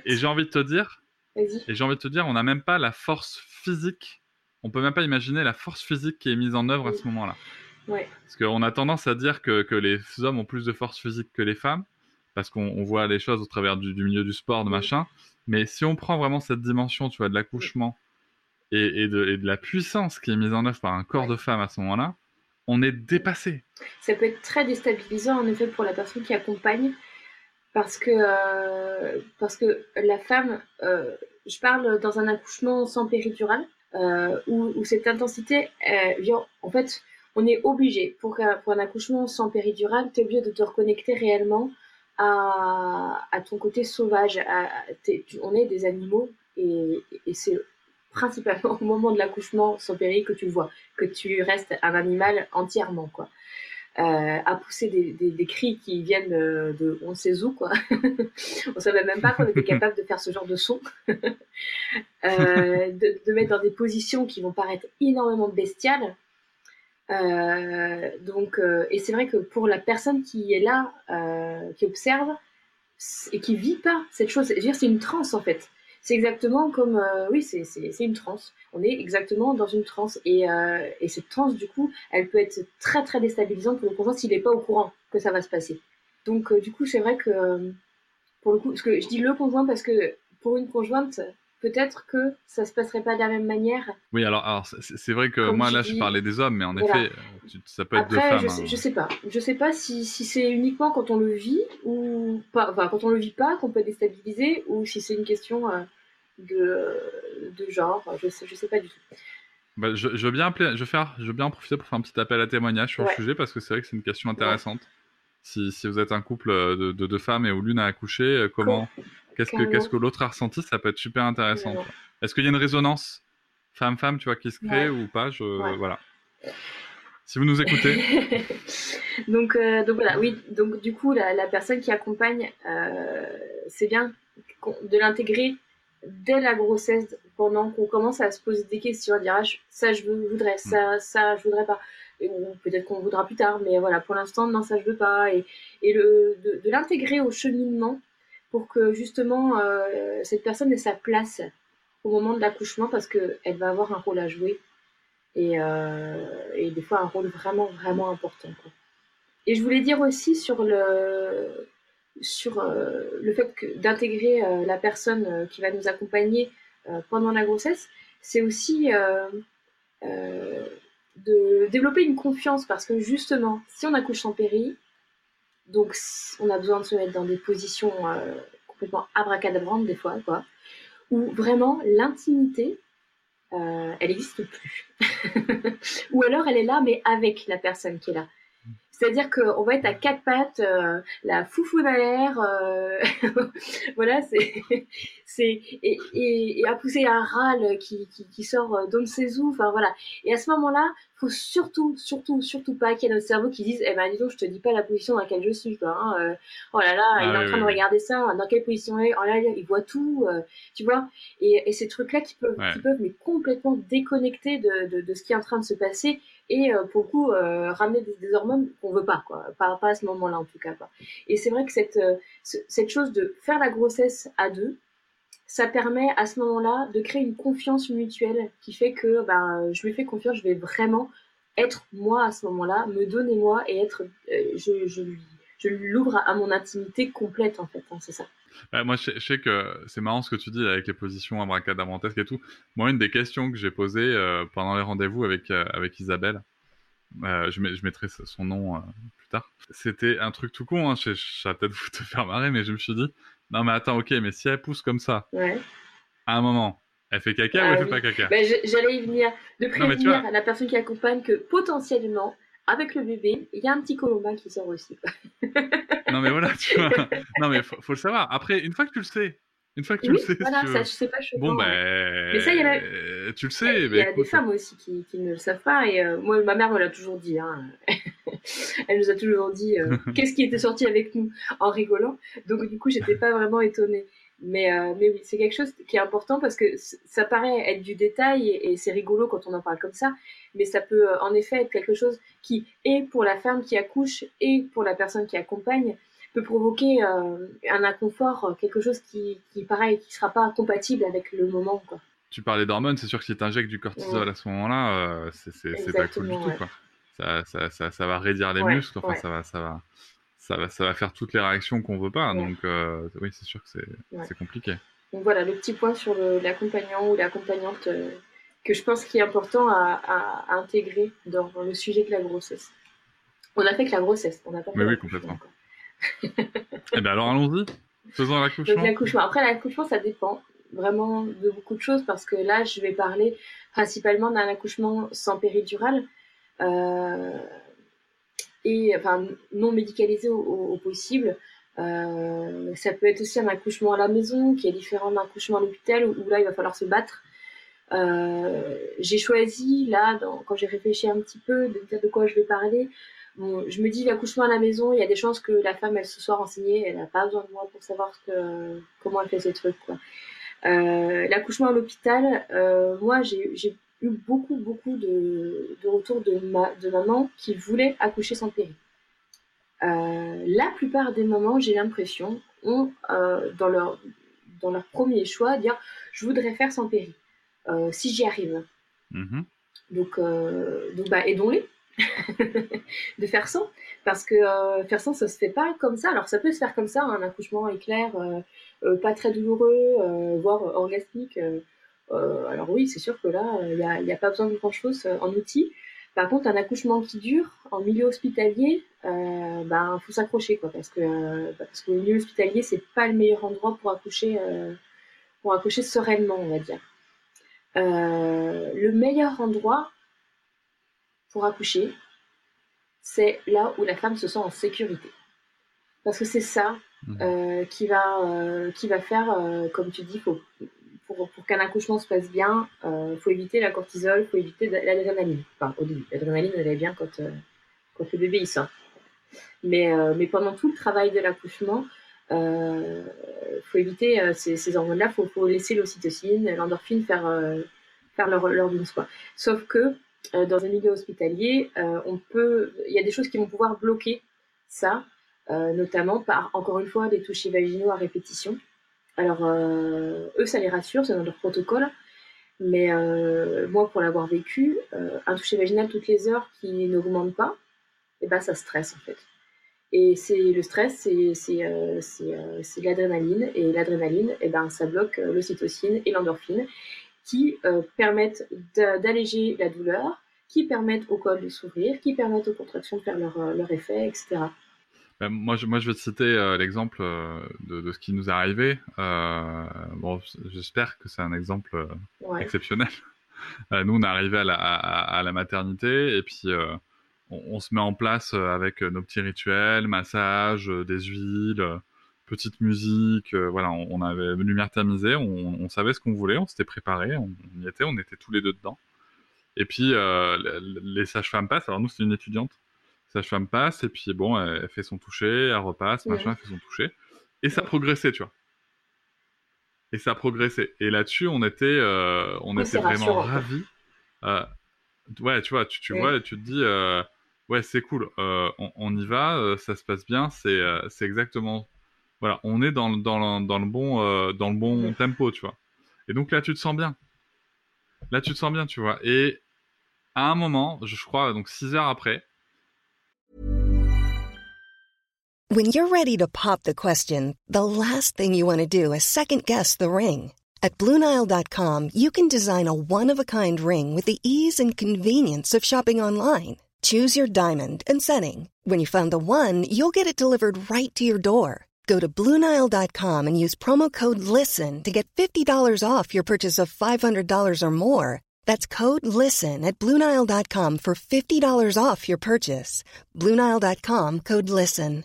et, j'ai envie de te dire et j'ai envie de te dire, on n'a même pas la force physique. On peut même pas imaginer la force physique qui est mise en œuvre à ce moment-là. Ouais. Parce qu'on a tendance à dire que, que les hommes ont plus de force physique que les femmes, parce qu'on on voit les choses au travers du, du milieu du sport, de machin. Mais si on prend vraiment cette dimension, tu vois, de l'accouchement et, et de, et de la puissance qui est mise en œuvre par un corps Ouais. de femme à ce moment-là, on est dépassé. Ça peut être très déstabilisant en effet pour la personne qui accompagne parce que, euh, parce que la femme, euh, je parle dans un accouchement sans péridurale, euh, où, où cette intensité vient, en fait, on est obligé, pour un accouchement sans péridurale, tu es obligé de te reconnecter réellement à, ton côté sauvage. Tu- on est des animaux et, c'est principalement au moment de l'accouchement sans péri que tu le vois, que tu restes un animal entièrement, quoi. Euh, à pousser des cris qui viennent euh, de on sait où, quoi. on savait même pas qu'on était capable de faire ce genre de son. Euh, de, de mettre dans des positions qui vont paraître énormément bestiales. Euh, donc, euh, et c'est vrai que pour la personne qui est là, euh, qui observe et qui vit pas cette chose, c'est une transe en fait. C'est exactement comme, oui, c'est une transe. On est exactement dans une transe et, et cette transe, du coup, elle peut être très très déstabilisante pour le conjoint s'il n'est pas au courant que ça va se passer. Donc, du coup, c'est vrai que pour le coup, parce que je dis le conjoint parce que pour une conjointe, peut-être que ça se passerait pas de la même manière. Oui, alors, alors c'est vrai que Comme moi là dis- je parlais des hommes, mais en Voilà. effet, euh, tu- ça peut être deux femmes. je, hein. sais, je sais pas. Je sais pas si, si c'est uniquement quand on le vit ou pas. Enfin, quand on le vit pas, qu'on peut être déstabilisé, ou si c'est une question euh, de, de genre. Je sais, je sais pas du tout. Bah, je, je veux bien appeler, je veux faire, je veux bien en profiter pour faire un petit appel à témoignage sur Ouais. le sujet parce que c'est vrai que c'est une question intéressante. si, si vous êtes un couple de, de deux femmes et où l'une a accouché, comment, qu'est-ce que, qu'est-ce que l'autre a ressenti Ça peut être super intéressant. Est-ce qu'il y a une résonance femme-femme, tu vois, qui se crée ou pas? Je, Voilà. Si vous nous écoutez. donc, donc voilà, oui. Donc du coup, la, la personne qui accompagne, c'est bien de l'intégrer dès la grossesse, pendant qu'on commence à se poser des questions, à dire ah, ça je voudrais, ça, ça je voudrais pas. ou peut-être qu'on voudra plus tard, mais voilà, pour l'instant, non, ça je veux pas. Et, et le, de, l'intégrer au cheminement pour que justement euh, cette personne ait sa place au moment de l'accouchement parce qu'elle va avoir un rôle à jouer et, euh, et, des fois un rôle vraiment, vraiment important. Et je voulais dire aussi sur le, euh, fait d'intégrer la personne qui va nous accompagner pendant la grossesse, c'est aussi de développer une confiance parce que justement, si on accouche sans péri, donc on a besoin de se mettre dans des positions complètement abracadabrantes des fois, quoi, où vraiment l'intimité, elle n'existe plus. Ou alors elle est là, mais avec la personne qui est là. C'est-à-dire qu'on va être à quatre pattes, euh, la foufoune à l'air, euh, voilà, c'est, c'est et, et, et, à pousser un râle qui, qui, qui sort d'on ne sait où, enfin voilà. Et à ce moment-là, faut surtout, surtout, surtout pas qu'il y ait notre cerveau qui dise, eh ben dis donc, je te dis pas la position dans laquelle je suis, quoi. Hein, euh, oh là là, ah il est en train de regarder ça, dans quelle position il est, oh là là, il voit tout, tu vois. Et, et ces trucs-là qui peuvent, qui peuvent mais complètement déconnecter de, de, de ce qui est en train de se passer et euh, pour le coup euh, ramener des, hormones qu'on veut pas quoi. Pas, à ce moment-là en tout cas pas et c'est vrai que cette euh, cette chose de faire la grossesse à deux ça permet à ce moment-là de créer une confiance mutuelle qui fait que ben je lui fais confiance je vais vraiment être moi à ce moment-là me donner moi et être je, je lui je l'ouvre à, mon intimité complète en fait hein, c'est ça. Moi, je, sais que c'est marrant ce que tu dis avec les positions abracadabrantesques et tout. Moi, une des questions que j'ai posées euh, pendant les rendez-vous avec, euh, avec Isabelle, euh, je, je, mettrai son nom plus tard, c'était un truc tout con, hein, je, je vais peut-être vous te faire marrer, mais je me suis dit, non mais attends, ok, mais si elle pousse comme ça, à un moment, elle fait caca ou elle ah fait pas caca? Ben, J'allais y venir, de prévenir la personne qui accompagne que potentiellement, avec le bébé, il y a un petit colombin qui sort aussi. non mais voilà, tu vois. Non mais faut, faut, le savoir. Après, une fois que tu le sais, une fois que tu le sais, voilà, ça, je sais pas Bon ben, mais ça, il y a tu le sais. Il y a, des femmes aussi qui, qui, ne le savent pas et euh, moi, ma mère me l'a toujours dit. Hein. Elle nous a toujours dit euh, qu'est-ce qui était sorti avec nous en rigolant. Donc du coup, j'étais pas vraiment étonnée. Mais, euh, mais oui, c'est quelque chose qui est important parce que ça paraît être du détail et, c'est rigolo quand on en parle comme ça, mais ça peut euh, en effet être quelque chose qui est pour la femme qui accouche et pour la personne qui accompagne peut provoquer euh, un inconfort, quelque chose qui, qui pareil, qui sera pas compatible avec le moment. Quoi. Tu parlais d'hormones, c'est sûr que si tu injectes du cortisol à ce moment-là, c'est pas cool du tout. Quoi. Ça, ça, ça, ça, va raidir les muscles, enfin, ça va, ça va ça va, ça va faire toutes les réactions qu'on veut pas. Donc, euh, oui, c'est sûr que c'est compliqué. Donc voilà, le petit point sur l'accompagnant ou l'accompagnante euh, que je pense qui est important à, intégrer dans le sujet de la grossesse. On a fait que la grossesse, on n'a pas fait Mais oui, complètement. eh bien alors allons-y, faisons l'accouchement. Après l'accouchement, ça dépend vraiment de beaucoup de choses parce que là, je vais parler principalement d'un accouchement sans péridurale. Euh, et enfin non médicalisé au, possible. Euh, ça peut être aussi un accouchement à la maison, qui est différent d'un accouchement à l'hôpital, où, là il va falloir se battre. Euh, j'ai choisi là, quand j'ai réfléchi un petit peu, de dire de quoi je vais parler. Je me dis l'accouchement à la maison, il y a des chances que la femme elle se soit renseignée, elle n'a pas besoin de moi pour savoir comment elle fait ce truc. Euh, l'accouchement à l'hôpital, moi j'ai eu beaucoup, beaucoup de, retours de, ma, de mamans qui voulaient accoucher sans péri. Euh, la plupart des mamans, j'ai l'impression, ont euh, dans, leur, dans leur premier choix dire je voudrais faire sans péri, euh, si j'y arrive. Mm-hmm. Donc, donc bah, aidons-les de faire sans, parce que faire sans, ça se fait pas comme ça. Alors ça peut se faire comme ça, un accouchement éclair, pas très douloureux, voire orgasmique euh, alors oui, c'est sûr que là, il n'y a, pas besoin de grand-chose euh, en outils. Par contre, un accouchement qui dure en milieu hospitalier, euh, ben faut s'accrocher quoi, parce que euh, parce que le milieu hospitalier c'est pas le meilleur endroit pour accoucher pour accoucher sereinement, on va dire. Le meilleur endroit pour accoucher, c'est là où la femme se sent en sécurité. Parce que c'est ça mmh. qui, va, qui va faire, comme tu dis, faut, pour, pour qu'un accouchement se passe bien, il faut éviter la cortisol, il faut éviter l'adrénaline. Enfin, au début, l'adrénaline, elle est bien quand, quand le bébé il sort. Mais, mais pendant tout le travail de l'accouchement, euh, faut éviter euh, ces, ces hormones-là, il faut, laisser l'ocytocine, l'endorphine faire, euh, leur, leur quoi. Sauf que dans un milieu hospitalier, il y a des choses qui vont pouvoir bloquer ça, notamment par, encore une fois, des touchés vaginaux à répétition. Alors, eux, ça les rassure, c'est dans leur protocole. Mais moi, pour l'avoir vécu, un toucher vaginal toutes les heures qui n'augmente pas, et eh ben, ça stresse en fait. Et c'est le stress, c'est euh, euh, l'adrénaline. Et l'adrénaline, eh ben, ça bloque euh, l'ocytocine et l'endorphine qui permettent d'alléger la douleur, qui permettent au col de s'ouvrir, qui permettent aux contractions de faire leur, leur effet, etc. Ben, moi, je, moi, je vais te citer l'exemple de, de, ce qui nous est arrivé. bon, j'espère que c'est un exemple exceptionnel. nous, on est arrivé à la, à, à la maternité et puis on, se met en place euh, avec euh, nos petits rituels, massage, euh, des huiles, petite musique. voilà, on, avait une lumière tamisée, on, savait ce qu'on voulait, on s'était préparé, on, y était, on était tous les deux dedans. Et puis les sages-femmes passent. Alors nous, c'est une étudiante. Sage-femme passe et puis bon, elle, fait son toucher, elle repasse, machin, elle fait son toucher. Et ça progressait, tu vois. Et ça progressait. Et là-dessus, on était, on était vraiment ravis. ouais, tu vois, tu, tu vois, tu te dis, ouais, c'est cool, euh, on, y va, euh, ça se passe bien, c'est euh, c'est exactement, voilà, on est dans, dans, dans le bon, dans le bon tempo, tu vois. Et donc là, tu te sens bien. Là, tu te sens bien, tu vois. Et à un moment, je crois, donc six heures après. When you're ready to pop the question, the last thing you want to do is second guess the ring. At BlueNile.com, you can design a one-of-a-kind ring with the ease and convenience of shopping online. Choose your diamond and setting. When you find the one, you'll get it delivered right to your door. Go to Bluenile.com and use promo code LISTEN to get $50 off your purchase of $500 or more. That's code LISTEN at Bluenile.com for $50 off your purchase. Bluenile.com code LISTEN.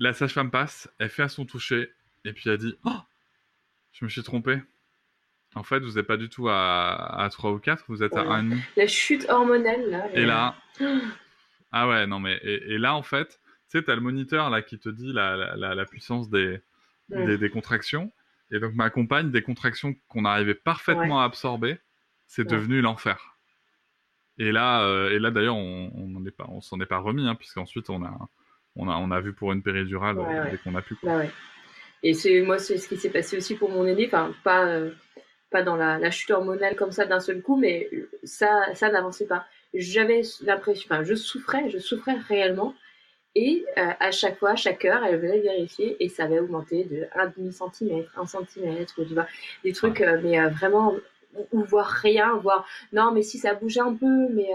La sage-femme passe, elle fait à son toucher, et puis elle dit Oh, je me suis trompée. En fait, vous n'êtes pas du tout à, à 3 ou 4, vous êtes à 1,5. La chute hormonale, là. Et là. ah ouais, non, mais. Et, là, en fait, tu sais, tu as le moniteur là, qui te dit la, la, la puissance des, des, contractions. Et donc, ma compagne, des contractions qu'on arrivait parfaitement à absorber, c'est devenu l'enfer. Et là, euh, et là d'ailleurs, on, on s'en est pas remis, hein, puisqu'ensuite, on a, on, a, on a vu pour une péridurale dès qu'on a pu. Quoi. Bah et c'est moi, c'est ce qui s'est passé aussi pour mon aîné. Enfin, pas. Euh, pas dans la, chute hormonale comme ça d'un seul coup, mais ça, ça n'avançait pas. J'avais l'impression, enfin, je souffrais, je souffrais réellement. Et euh, à chaque fois, à chaque heure, elle venait vérifier et ça avait augmenté de 1,5 cm, 1 cm, tu vois, des trucs, euh, mais euh, vraiment, ou, voir rien, voir, non, mais si ça bougeait un peu, mais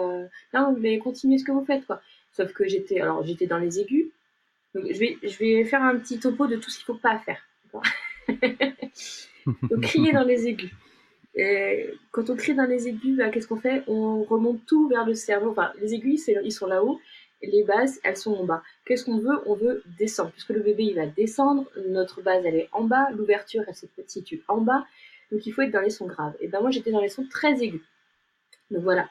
non, mais continuez ce que vous faites, quoi. Sauf que j'étais, alors j'étais dans les aigus. Donc, je vais, je vais faire un petit topo de tout ce qu'il faut pas faire. Donc, crier dans les aigus. Et quand on crie dans les aigus, bah, qu'est-ce qu'on fait? On remonte tout vers le cerveau. Enfin, les aiguilles, ils sont là-haut. Les bases, elles sont en bas. Qu'est-ce qu'on veut? On veut descendre. Puisque le bébé, il va descendre. Notre base, elle est en bas. L'ouverture, elle se situe en bas. Donc, il faut être dans les sons graves. Et ben moi, j'étais dans les sons très aigus. Donc voilà,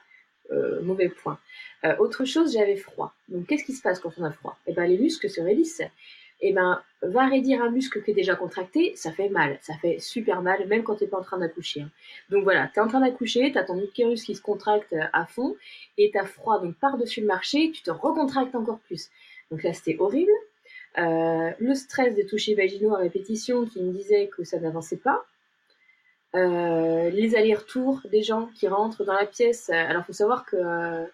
euh, mauvais point. Euh, autre chose, j'avais froid. Donc, qu'est-ce qui se passe quand on a froid? Et ben les muscles se raidissent eh ben, va raidir un muscle qui est déjà contracté, ça fait mal, ça fait super mal, même quand tu n'es pas en train d'accoucher. Hein. Donc voilà, tu es en train d'accoucher, tu as ton utérus qui se contracte à fond, et tu as froid, donc par-dessus le marché, tu te recontractes encore plus. Donc là, c'était horrible. Euh, le stress des touchés vaginaux à répétition qui me disait que ça n'avançait pas. Euh, les allers-retours des gens qui rentrent dans la pièce. Alors, il faut savoir que euh,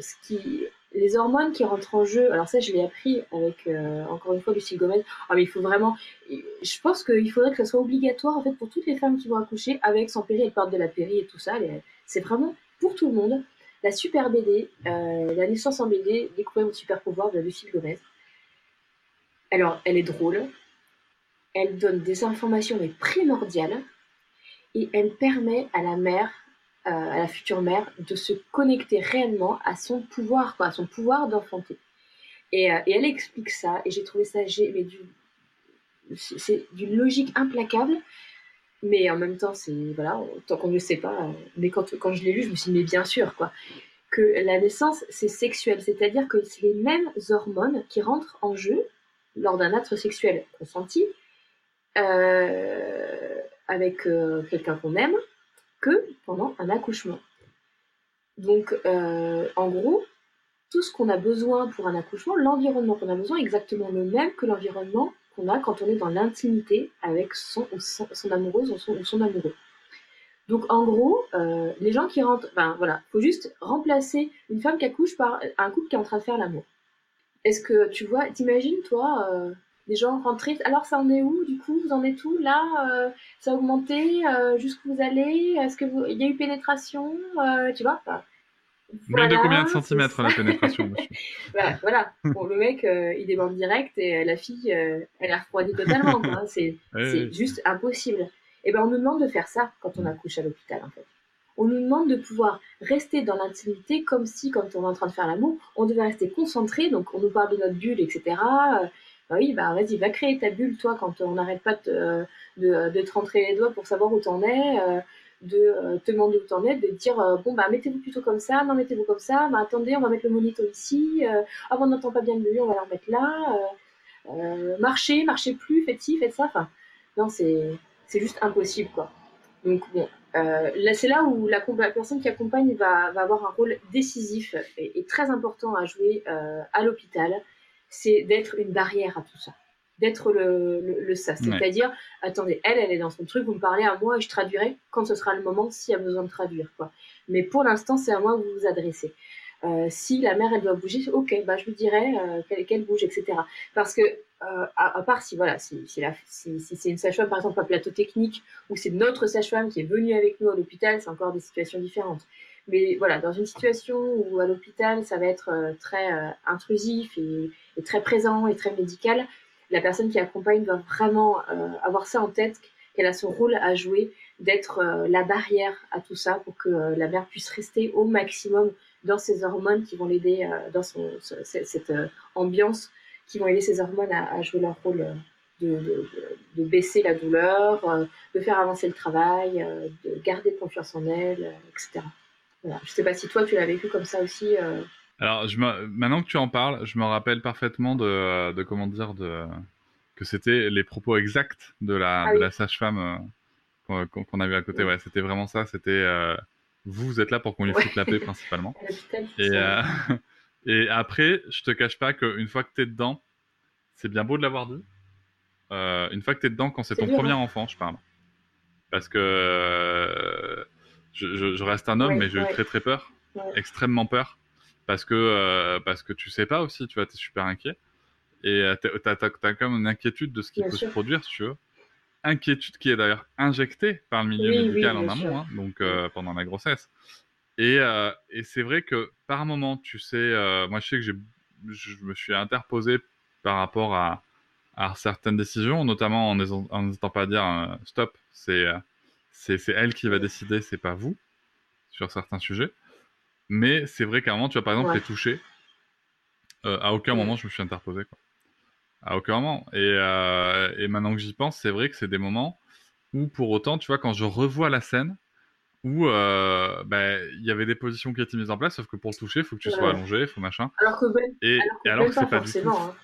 ce qui les hormones qui rentrent en jeu, alors ça je l'ai appris avec euh, encore une fois Lucie Gomez, ah, mais il faut vraiment, je pense qu'il faudrait que ça soit obligatoire en fait pour toutes les femmes qui vont accoucher avec sans péri, elles partent de la péri et tout ça, c'est vraiment pour tout le monde. La super BD, euh, la naissance en BD, découvrir votre super pouvoir de Lucie Gomez. Alors elle est drôle, elle donne des informations mais primordiales et elle permet à la mère à la future mère de se connecter réellement à son pouvoir, à son pouvoir d'enfanter. Et, et, elle explique ça, et j'ai trouvé ça mais c'est d'une logique implacable, mais en même temps, c'est voilà, tant qu'on ne le sait pas. Mais quand, quand je l'ai lu, je me suis dit, mais bien sûr, quoi, que la naissance, c'est sexuel, c'est-à-dire que c'est les mêmes hormones qui rentrent en jeu lors d'un acte sexuel consenti euh, avec euh, quelqu'un qu'on aime que pendant un accouchement. Donc, euh, en gros, tout ce qu'on a besoin pour un accouchement, l'environnement qu'on a besoin est exactement le même que l'environnement qu'on a quand on est dans l'intimité avec son, son, amoureuse ou son, amoureux. Donc en gros, euh, les gens qui rentrent, ben voilà, faut juste remplacer une femme qui accouche par un couple qui est en train de faire l'amour. Est-ce que tu vois, t'imagines toi, euh, des gens rentrer, alors ça en est où du coup, vous en êtes où là, euh, ça a augmenté, jusqu'où vous allez, est-ce que vous, il y a eu pénétration, tu vois mais de combien de centimètres la pénétration, bah, Voilà, Bon, le mec, euh, il demande direct et euh, la fille, euh, elle est refroidie totalement. C'est juste impossible. Et eh ben, on nous demande de faire ça quand on accouche à l'hôpital, en fait. On nous demande de pouvoir rester dans l'intimité comme si, quand on est en train de faire l'amour, on devait rester concentré. Donc, on nous parle de notre bulle, etc. Bah oui, bah vas-y, va créer ta bulle, toi, quand on n'arrête pas de, de, te rentrer les doigts pour savoir où t'en es de euh, te demander où t'en es, de dire euh, bon bah mettez-vous plutôt comme ça, non mettez-vous comme ça, bah attendez on va mettre le monito ici, euh, ah on n'entend pas bien le bruit, on va le remettre là, marchez, marchez plus, faites ci, faites ça, enfin non c'est juste impossible quoi. Donc bon, là c'est là où la, personne qui accompagne va, va, avoir un rôle décisif et très important à jouer à l'hôpital, c'est d'être une barrière à tout ça d'être le, le, ça. C'est-à-dire, attendez, elle, elle est dans son truc, vous me parlez à moi et je traduirai quand ce sera le moment s'il y a besoin de traduire. Quoi. Mais pour l'instant, c'est à moi que vous vous adressez. Euh, si la mère, elle doit bouger, ok, bah, je lui dirai euh, qu'elle bouge, etc. Parce que, euh, à, part si, voilà, si, si, si, si c'est une sage-femme, par exemple, à plateau technique, ou c'est notre sage-femme qui est venue avec nous à l'hôpital, c'est encore des situations différentes. Mais voilà, dans une situation où à l'hôpital, ça va être euh, très euh, intrusif et, très présent et très médical, la personne qui accompagne doit vraiment euh, avoir ça en tête, qu'elle a son rôle à jouer, d'être la barrière à tout ça pour que la mère puisse rester au maximum dans ses hormones qui vont l'aider dans son, cette ambiance, qui vont aider ses hormones à, jouer leur rôle. De, baisser la douleur, de faire avancer le travail, de garder confiance en elle, etc. Voilà. Je ne sais pas si toi tu l'as vécu comme ça aussi. Alors, je maintenant que tu en parles, je me rappelle parfaitement de, de comment dire, de, que c'était les propos exacts de la, ah la sage-femme euh, qu'on a vu à côté. Ouais, c'était vraiment ça. C'était euh, vous êtes là pour qu'on lui foute la paix principalement. et, euh, et après, je te cache pas qu'une fois que tu es dedans, c'est bien beau de l'avoir dit. une fois que tu es dedans, quand c'est ton premier hein. enfant, je parle. Parce que je, je, reste un homme, mais j'ai eu très très peur, extrêmement peur. Parce que euh, parce que tu sais pas aussi, tu vois, tu es super inquiet. Et euh, tu as, quand même une inquiétude de ce qui peut se produire, si tu veux. Inquiétude qui est d'ailleurs injectée par le milieu médical en amont, hein, donc euh, pendant la grossesse. Et, et c'est vrai que par moment, tu sais, moi je sais que je me suis interposé par rapport à, à certaines décisions, notamment en n'hésitant pas à dire stop, c'est c'est elle qui va décider, c'est pas vous sur certains sujets. Mais c'est vrai qu'à un moment, tu vas par exemple les toucher. Euh, à aucun moment, je me suis interposé. Quoi. À aucun moment. Et, euh, et maintenant que j'y pense, c'est vrai que c'est des moments où, pour autant, tu vois, quand je revois la scène, où euh, ben, il y avait des positions qui étaient mises en place, sauf que pour le toucher, il faut que tu sois allongé, il faut machin. Alors que, ben, et, alors que, c'est pas, forcément. Du tout... Hein.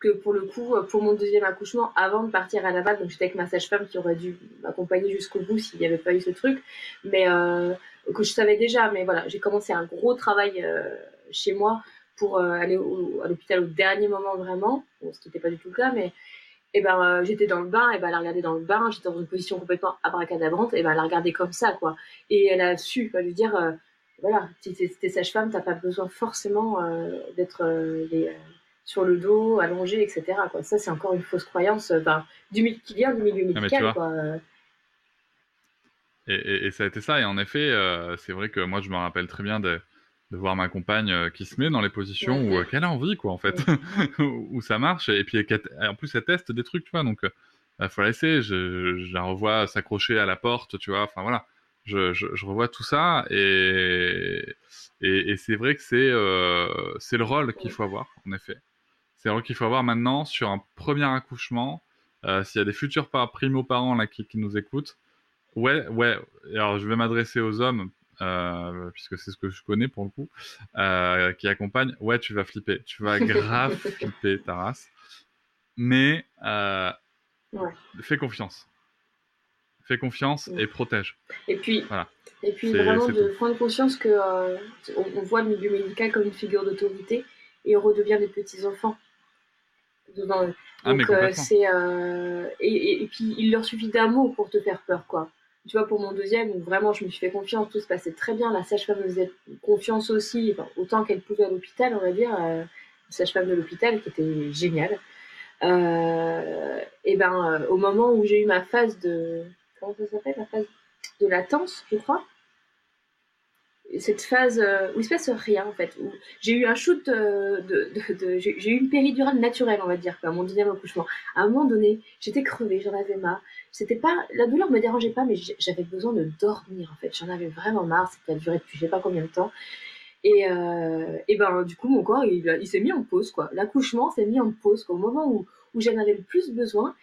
Que pour le coup, pour mon deuxième accouchement, avant de partir à la base, donc j'étais avec ma sage-femme qui aurait dû m'accompagner jusqu'au bout s'il n'y avait pas eu ce truc. Mais que je savais déjà, mais voilà, j'ai commencé un gros travail euh, chez moi pour euh, aller à l'hôpital au dernier moment vraiment, ce qui n'était pas du tout le cas, mais et eh ben euh, j'étais dans le bain, et ben elle a regardé dans le bain, j'étais dans une position complètement abracadabrante, et ben elle a regardé comme ça quoi, et elle a su lui dire voilà, si t'es sage-femme, t'as pas besoin forcément d'être sur le dos, allongé, etc. Quoi. Ça c'est encore une fausse croyance, ben, du qui vient du milieu ah, médical quoi. Et, ça a été ça. Et en effet, euh, c'est vrai que moi, je me rappelle très bien de, voir ma compagne euh, qui se met dans les positions où euh, qu'elle a envie, quoi, en fait, où ça marche. Et puis, en plus, elle teste des trucs, tu vois. Donc, il faut la laisser. Je, la revois s'accrocher à la porte, tu vois. Enfin, voilà. je, je, je, revois tout ça et, et, et c'est vrai que c'est euh, c'est le rôle qu'il faut avoir, en effet. C'est le rôle qu'il faut avoir maintenant sur un premier accouchement. Euh, S'il y a des futurs primo-parents là qui, qui, nous écoutent, ouais, ouais. Alors je vais m'adresser aux hommes euh, puisque c'est ce que je connais pour le coup, euh, qui accompagnent. Ouais, tu vas flipper, tu vas grave flipper ta race, mais ouais. fais confiance fais confiance et protège. Et puis, voilà. et puis vraiment de prendre conscience que euh, on, voit le milieu médical comme une figure d'autorité et on redevient des petits enfants. Donc, ah, euh, c'est euh, et, et, puis il leur suffit d'un mot pour te faire peur, quoi. Tu vois, pour mon deuxième, où vraiment je me suis fait confiance, tout se passait très bien. La sage-femme me faisait confiance aussi, enfin, autant qu'elle pouvait à l'hôpital, on va dire. la sage-femme de l'hôpital qui était géniale. et ben, au moment où j'ai eu ma phase de, comment ça s'appelle, la phase de latence, je crois. Cette phase euh, où il se passe rien en fait, j'ai eu un shoot euh, de, j'ai eu une péridurale naturelle, on va dire, à mon deuxième accouchement. À un moment donné, j'étais crevée, j'en avais marre. C'était pas, la douleur me dérangeait pas, mais j'avais besoin de dormir en fait. J'en avais vraiment marre. C'était duré depuis je sais pas combien de temps. Et, euh, ben du coup mon corps il, s'est mis en pause quoi. L'accouchement s'est mis en pause. Au moment où, où j'en avais le plus besoin,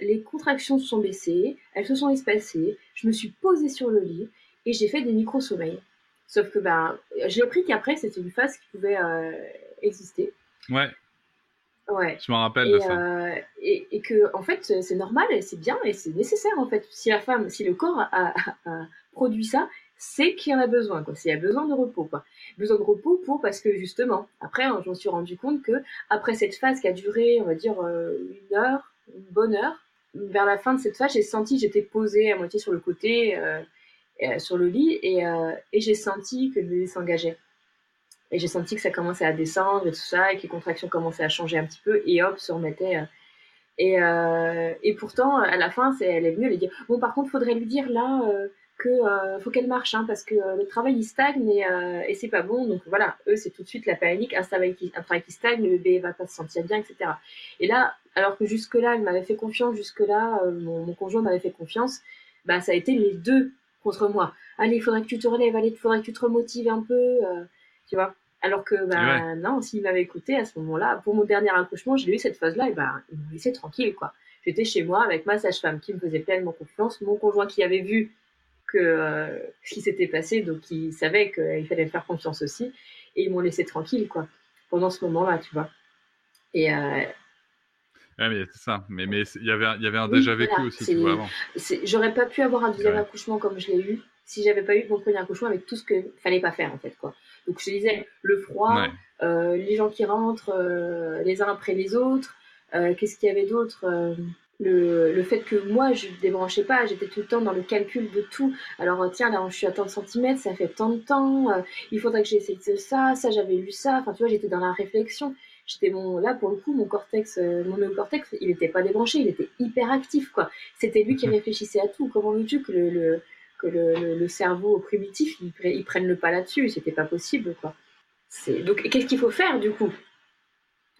les contractions se sont baissées, elles se sont espacées, je me suis posée sur le lit et j'ai fait des micro-sommeils. Sauf que ben, j'ai appris qu'après, c'était une phase qui pouvait euh, exister. Ouais. Ouais. Je me rappelle de ça. Euh, et, et, que, en fait, c'est normal et c'est bien et c'est nécessaire, en fait. Si la femme, si le corps a, produit ça, c'est qu'il y en a besoin, quoi. Y a besoin de repos, quoi. Besoin de repos pour, parce que justement, après, hein, je me suis rendu compte que, après cette phase qui a duré, on va dire, euh, une heure, une bonne heure. Vers la fin de cette phase, j'ai senti, j'étais posée à moitié sur le côté, euh, euh, sur le lit, et, euh, et j'ai senti que le bébé s'engageait. Et j'ai senti que ça commençait à descendre et tout ça, et que les contractions commençaient à changer un petit peu, et hop, se remettait. et, et pourtant, à la fin, c'est, elle est venue, elle a dit Bon, par contre, faudrait lui dire là que euh, faut qu'elle marche hein, parce que euh, le travail il stagne et, euh, c'est pas bon donc voilà eux c'est tout de suite la panique un travail qui un travail qui stagne le bébé va pas se sentir bien etc et là alors que jusque là il m'avait fait confiance jusque là mon, mon, conjoint m'avait fait confiance bah ça a été les deux contre moi allez il faudrait que tu te relèves allez il faudrait que tu te remotives un peu tu vois alors que bah non s'il m'avait écouté à ce moment-là pour mon dernier accouchement j'ai eu cette phase là et bah il me laissait tranquille quoi j'étais chez moi avec ma sage-femme qui me faisait pleinement confiance mon conjoint qui avait vu que euh, ce qui s'était passé, donc ils savaient qu'il fallait faire confiance aussi, et ils m'ont laissé tranquille, quoi, pendant ce moment-là, tu vois. Et. Euh, Ouais, mais c'est ça. Mais mais il y avait il y avait un déjà vécu aussi, tu vois, avant. J'aurais pas pu avoir un deuxième accouchement comme je l'ai eu si j'avais pas eu mon premier accouchement avec tout ce que fallait pas faire en fait quoi. Donc je te disais le froid, euh, les gens qui rentrent euh, les uns après les autres. Euh, qu'est-ce qu'il y avait d'autre le, le, fait que moi je débranchais pas, j'étais tout le temps dans le calcul de tout. Alors tiens là je suis à tant de centimètres, ça fait tant de temps, il faudrait que j'essaye de ça, ça j'avais lu ça. Enfin tu vois j'étais dans la réflexion. J'étais bon là pour le coup mon cortex, euh, mon néocortex il était pas débranché, il était hyper actif quoi. C'était lui qui réfléchissait à tout. Comment veux-tu que le, le que le, le, cerveau primitif il, il prenne le pas là-dessus? C'était pas possible quoi. C'est donc qu'est-ce qu'il faut faire du coup?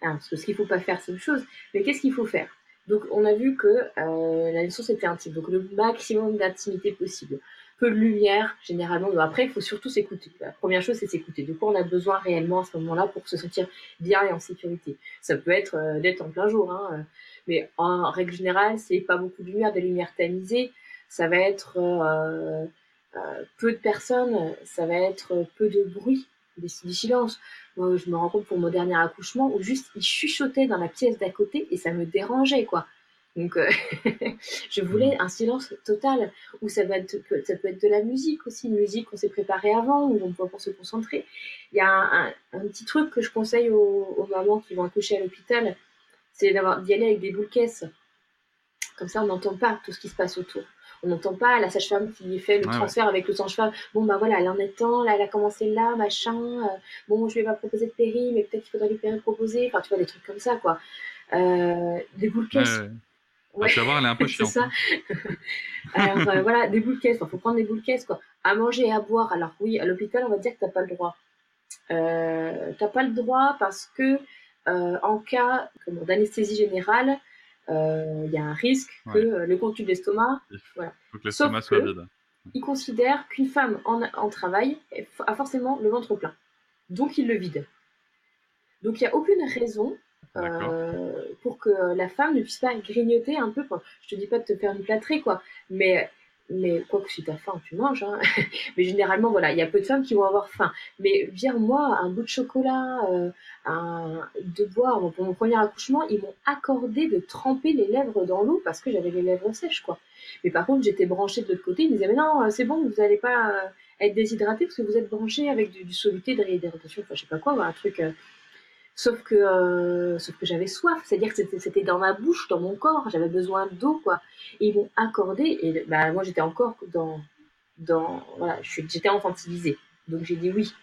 Ah, Parce que ce qu'il faut pas faire c'est une chose, mais qu'est-ce qu'il faut faire? Donc on a vu que euh, la naissance était intime, donc le maximum d'intimité possible. Peu de lumière, généralement. après, il faut surtout s'écouter. La première chose, c'est s'écouter. De quoi on a besoin réellement à ce moment-là pour se sentir bien et en sécurité? Ça peut être euh, d'être en plein jour, hein, mais en règle générale, c'est pas beaucoup de lumière, des lumières tamisées. Ça va être euh, peu de personnes, ça va être peu de bruit, des, du silence je me rends compte pour mon dernier accouchement où juste il chuchotait dans la pièce d'à côté et ça me dérangeait quoi. Donc euh, je voulais un silence total où ça va être, ça peut être de la musique aussi, une musique qu'on s'est préparé avant où on peut pour se concentrer. Il y a un, petit truc que je conseille aux, mamans qui vont accoucher à l'hôpital, c'est d'avoir d'y aller avec des boules caisses. Comme ça on n'entend pas tout ce qui se passe autour on n'entend pas la sage-femme qui fait le transfert avec le sage-femme. Bon, bah voilà, elle en est temps, là, elle a commencé là, machin. Euh, bon, je vais pas proposer de péri, mais peut-être qu'il faudrait lui proposer. Enfin, tu vois, des trucs comme ça, quoi. Euh, des boules caisses. Ouais. Ouais. voir, elle est un peu chiante. ça. Hein. alors, euh, voilà, des boules caisses. Il faut prendre des boules caisses, quoi. À manger et à boire. Alors, oui, à l'hôpital, on va dire que t'as pas le droit. Euh, t'as pas le droit parce que, en cas d'anesthésie générale, il euh, y a un risque que le contenu de l'estomac. Voilà. faut que l'estomac soit vide. il considère qu'une femme en, travail a forcément le ventre plein. Donc il le vide. Donc il n'y a aucune raison euh, pour que la femme ne puisse pas grignoter un peu. Je te dis pas de te faire une plâtrée, quoi. Mais mais quoi que si t'as faim, tu manges. Hein. mais généralement, voilà, il y a peu de femmes qui vont avoir faim. Mais viens-moi un bout de chocolat, euh, un, de boire. Pour mon premier accouchement, ils m'ont accordé de tremper les lèvres dans l'eau parce que j'avais les lèvres sèches, quoi. Mais par contre, j'étais branchée de l'autre côté. Ils me disaient, mais non, c'est bon, vous n'allez pas euh, être déshydraté parce que vous êtes branché avec du, du soluté de réhydratation, enfin, je sais pas quoi, un truc. Euh, Sauf que, euh, sauf que j'avais soif, c'est-à-dire que c'était dans ma bouche, dans mon corps, j'avais besoin d'eau, quoi. Et ils m'ont accordé, et bah, moi j'étais encore dans, dans, voilà, j'étais infantilisée. Donc j'ai dit oui.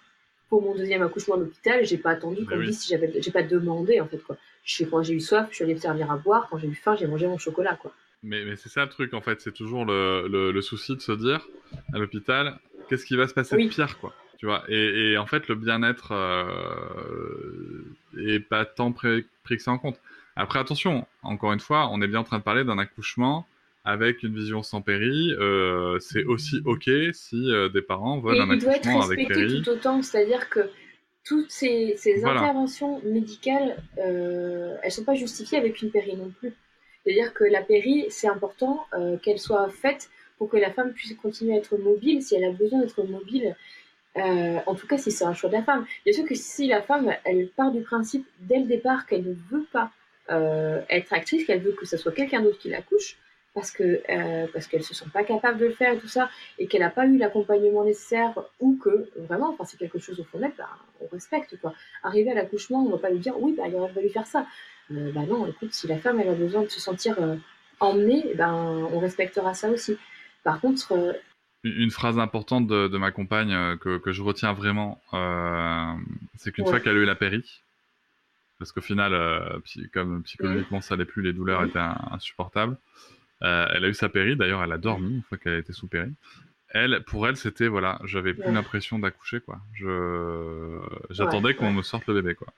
Pour mon deuxième accouchement à l'hôpital, j'ai pas attendu, comme dit, si j'avais, j'ai pas demandé, en fait, quoi. Je, quand j'ai eu soif, je suis allée me servir à boire, quand j'ai eu faim, j'ai mangé mon chocolat, quoi. Mais, mais c'est ça le truc, en fait, c'est toujours le, le, souci de se dire, à l'hôpital, qu'est-ce qui va se passer de pire, quoi. Tu vois, et, et en fait, le bien-être, euh, et pas tant pris, que ça en compte. Après, attention, encore une fois, on est bien en train de parler d'un accouchement avec une vision sans péri. Euh, c'est aussi OK si euh, des parents veulent un accouchement avec péri. tout autant, c'est-à-dire que toutes ces, interventions médicales, euh, elles sont pas justifiées avec une péri non plus. C'est-à-dire que la péri, c'est important euh, qu'elle soit faite pour que la femme puisse continuer à être mobile si elle a besoin d'être mobile euh, en tout cas, si c'est un choix de la femme. Bien sûr que si la femme, elle part du principe dès le départ qu'elle ne veut pas euh, être actrice, qu'elle veut que ce soit quelqu'un d'autre qui l'accouche, parce que euh, parce qu'elle se sent pas capable de le faire et tout ça, et qu'elle n'a pas eu l'accompagnement nécessaire, ou que vraiment, enfin c'est quelque chose au fond bah, on respecte quoi. Arriver à l'accouchement, on va pas lui dire oui, bah il aurait fallu faire ça. bah non, écoute, si la femme elle a besoin de se sentir emmenée, ben on respectera ça aussi. Par contre, une phrase importante de, ma compagne euh, que, je retiens vraiment, euh, c'est qu'une fois qu'elle a eu la péri, parce qu'au final, euh, comme psychologiquement ça n'allait plus, les douleurs étaient insupportables, elle a eu sa péri, d'ailleurs elle a dormi une fois qu'elle a été sous péri. Elle, pour elle, c'était voilà, j'avais plus l'impression d'accoucher quoi. Je j'attendais qu'on me sorte le bébé quoi.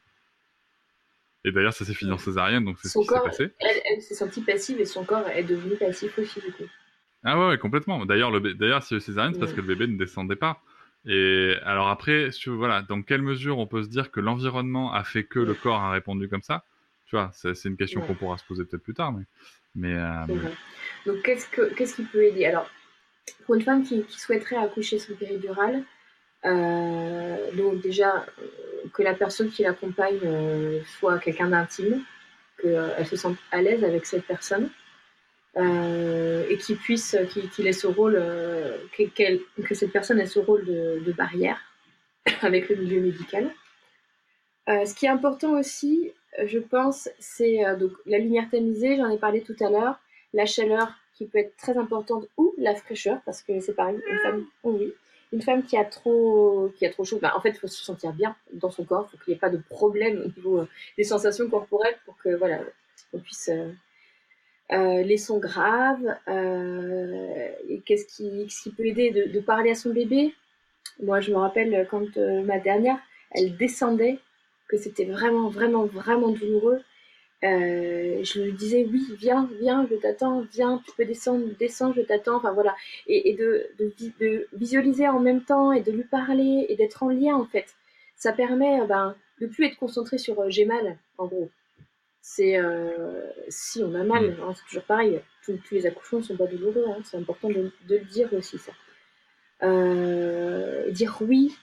Et d'ailleurs, ça s'est fini en césarienne, donc c'est ce qui s'est passé. Elle, elle s'est sentie passive et son corps est devenu passif aussi du coup. Ah ouais, complètement. D'ailleurs, le d'ailleurs, le césarienne, c'est parce que le bébé ne descendait pas. Et alors après, voilà, dans quelle mesure on peut se dire que l'environnement a fait que le corps a répondu comme ça? Tu vois, c'est une question qu'on pourra se poser peut-être plus tard, mais. mais euh, Donc qu'est-ce que qu'est-ce qui peut aider? Alors, pour une femme qui, souhaiterait accoucher son péridurale, euh, donc déjà euh, que la personne qui l'accompagne soit quelqu'un d'intime, qu'elle se sente à l'aise avec cette personne. Euh, et qui puisse, qu'il ait ce rôle, euh, que cette personne ait ce rôle de, barrière avec le milieu médical. Euh, ce qui est important aussi, je pense, c'est donc la lumière tamisée, j'en ai parlé tout à l'heure, la chaleur qui peut être très importante ou la fraîcheur, parce que c'est pareil, une femme, oh oui, une femme qui a trop, qui a trop chaud, bah, en fait, il faut se sentir bien dans son corps, il faut qu'il n'y ait pas de problème au niveau des sensations corporelles pour que voilà, on puisse euh, les sons graves, euh, qu'est-ce qui, peut aider de, parler à son bébé? Moi, je me rappelle quand euh, ma dernière, elle descendait, que c'était vraiment, vraiment, vraiment douloureux. je lui disais oui, viens, viens, je t'attends, viens, tu peux descendre, descends, je t'attends. Enfin voilà, et, de, visualiser en même temps et de lui parler et d'être en lien en fait. Ça permet ben, de plus être concentré sur j'ai mal en gros c'est euh, si on a mal, mm. hein, c'est toujours pareil. Tous, les accouchements ne sont pas douloureux, hein, c'est important de, le dire aussi ça. Euh, dire oui,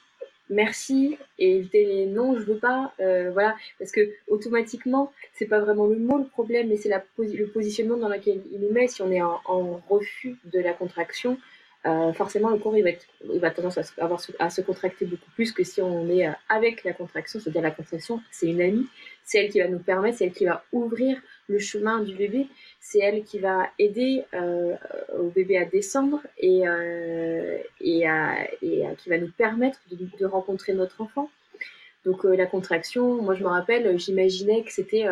merci et éviter les non, je veux pas, euh, voilà, parce que automatiquement, c'est pas vraiment le mot le problème, mais c'est le positionnement dans lequel il nous met. Si on est en refus de la contraction, euh, forcément le corps il va, être, il va tendance à, avoir, à se contracter beaucoup plus que si on est euh, avec la contraction, c'est-à-dire la contraction, c'est une amie, c'est elle qui va nous permettre, c'est elle qui va ouvrir le chemin du bébé, c'est elle qui va aider euh, au bébé à descendre et, et, à, et qui va nous permettre de, de rencontrer notre enfant. Donc la contraction, moi je me rappelle, j'imaginais que c'était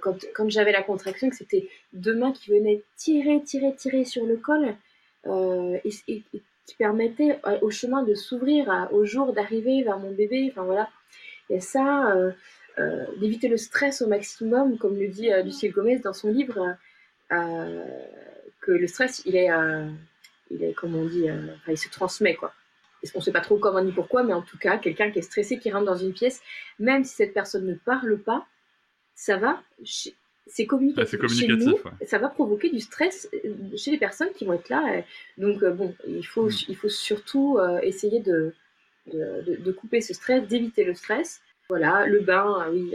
quand, quand j'avais la contraction, que c'était deux mains qui venaient tirer, tirer, tirer sur le col euh, et, qui permettait euh, au chemin de s'ouvrir au jour d'arriver vers mon bébé. Enfin voilà. Et ça, euh, d'éviter le stress au maximum, comme le dit Lucille Gomez dans son livre, que le stress, il est, il est, comme on dit, il se transmet, quoi. On ne sait pas trop comment ni pourquoi, mais en tout cas, quelqu'un qui est stressé, qui rentre dans une pièce, même si cette personne ne parle pas, ça va, c'est communicatif. chez nous, Ça va provoquer du stress chez les personnes qui vont être là. Donc, bon, il faut, hmm. il faut surtout essayer de, de, de, couper ce stress, d'éviter le stress. Voilà, le bain, ah oui,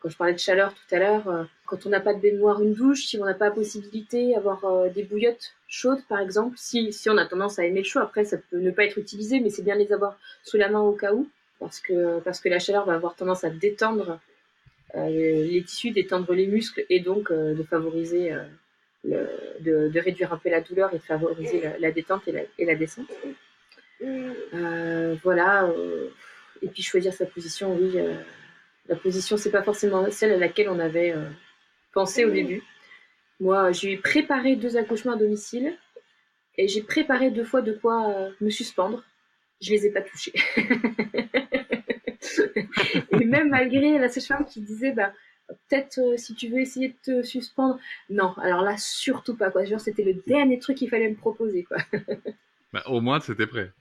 quand je parlais de chaleur tout à l'heure, euh, quand on n'a pas de baignoire, une douche, si on n'a pas la possibilité d'avoir euh, des bouillottes chaudes par exemple, si, si on a tendance à aimer le chaud, après ça peut ne pas être utilisé, mais c'est bien de les avoir sous la main au cas où, parce que, parce que la chaleur va avoir tendance à détendre euh, les tissus, détendre les muscles et donc de favoriser, le, de, réduire un peu la douleur et de favoriser la, détente et la, et la descente. voilà et puis choisir sa position, oui. Euh, la position, c'est pas forcément celle à laquelle on avait euh, pensé au début. Moi, j'ai préparé deux accouchements à domicile et j'ai préparé deux fois de quoi euh, me suspendre. Je les ai pas touchés. et même malgré la sage-femme qui disait, bah, peut-être si tu veux essayer de te suspendre. Non, alors là, surtout pas. Quoi. Genre, c'était le dernier truc qu'il fallait me proposer. Quoi. bah, au moins, c'était prêt.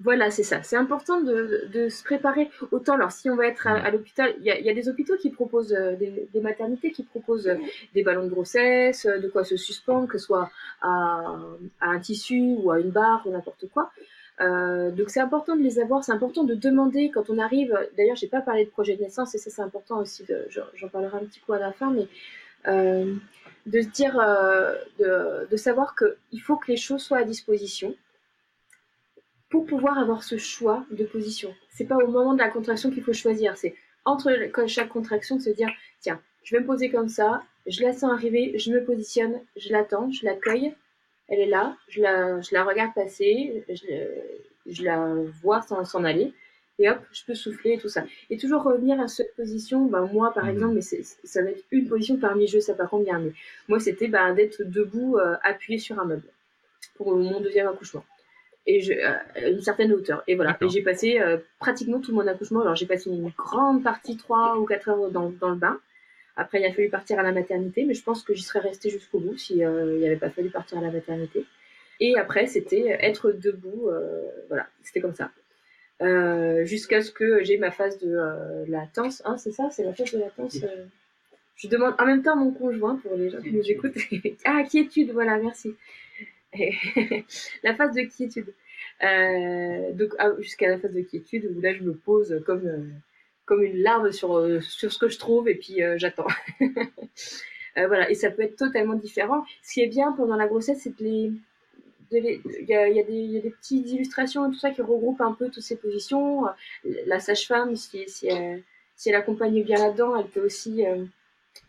Voilà, c'est ça. C'est important de, de, se préparer. Autant, alors, si on va être à, l'hôpital, il y, y a, des hôpitaux qui proposent, euh, des, des, maternités qui proposent euh, des ballons de grossesse, euh, de quoi se suspendre, que ce soit à, à un tissu ou à une barre ou n'importe quoi. Euh, donc, c'est important de les avoir. C'est important de demander quand on arrive. D'ailleurs, j'ai pas parlé de projet de naissance et ça, c'est important aussi. J'en parlerai un petit peu à la fin, mais euh, de se dire, de, de savoir qu'il faut que les choses soient à disposition pour pouvoir avoir ce choix de position. C'est pas au moment de la contraction qu'il faut choisir, c'est entre chaque contraction de se dire tiens, je vais me poser comme ça, je la sens arriver, je me positionne, je l'attends, je l'accueille, elle est là, je la, je la regarde passer, je, je la vois s'en aller, et hop, je peux souffler et tout ça. Et toujours revenir à cette position, bah, moi par mmh. exemple, mais ça va être une position parmi je sais pas combien, mais moi c'était bah, d'être debout, euh, appuyé sur un meuble pour mon deuxième accouchement et je, euh, une certaine hauteur. Et voilà. Et j'ai passé euh, pratiquement tout mon accouchement. Alors j'ai passé une grande partie, 3 ou 4 heures dans, dans, le bain. Après, il a fallu partir à la maternité, mais je pense que j'y serais restée jusqu'au bout si euh, il n'y avait pas fallu partir à la maternité. Et après, c'était être debout. voilà, c'était comme ça. Jusqu'à ce que j'ai ma phase de latence. Hein, c'est ça, c'est la phase de latence. je demande en même temps à mon conjoint pour les gens qui nous écoutent. ah, quiétude, voilà, merci. la phase de quiétude. Euh, donc ah, jusqu'à la phase de quiétude où là je me pose comme euh, comme une larve sur euh, sur ce que je trouve et puis j'attends. voilà et ça peut être totalement différent. Ce qui est bien pendant la grossesse, c'est que les il y, a, a y, a, des petites illustrations et tout ça qui regroupent un peu toutes ces positions. La sage-femme, si, si, elle, si elle accompagne bien là-dedans, elle peut aussi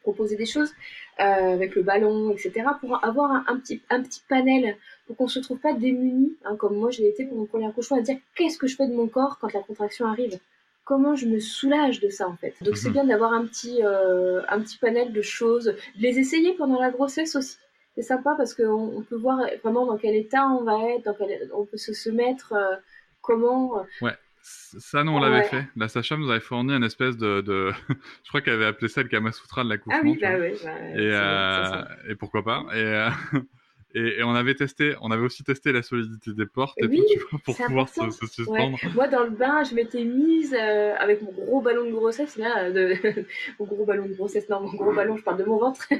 proposer des choses euh, avec le ballon, etc. pour avoir un, petit, un petit panel pour qu'on se trouve pas démuni, hein, comme moi je l'ai été pour mon premier accouchement, à dire qu'est-ce que je fais de mon corps quand la contraction arrive? Comment je me soulage de ça en fait. Donc c'est mhm. bien d'avoir un petit euh, un petit panel de choses, de les essayer pendant la grossesse aussi. C'est sympa parce qu'on on peut voir vraiment dans quel état on va être, dans quel, on peut se, se mettre, euh, comment. Ouais. Ça, nous, on l'avait fait. La Sacha nous avait fourni une espèce de. de... je crois qu'elle avait appelé ça le Kamasutra de l'accouchement. Ah oui, bah oui. Bah, et, euh... et, pourquoi pas. Et, euh... et, et, on avait testé, on avait aussi testé la solidité des portes et oui, tout, tu vois, pour pouvoir se, se, suspendre. Ouais. Moi, dans le bain, je m'étais mise euh, avec mon gros ballon de grossesse, là, de... mon gros ballon de grossesse, non, mon gros ballon, je parle de mon ventre.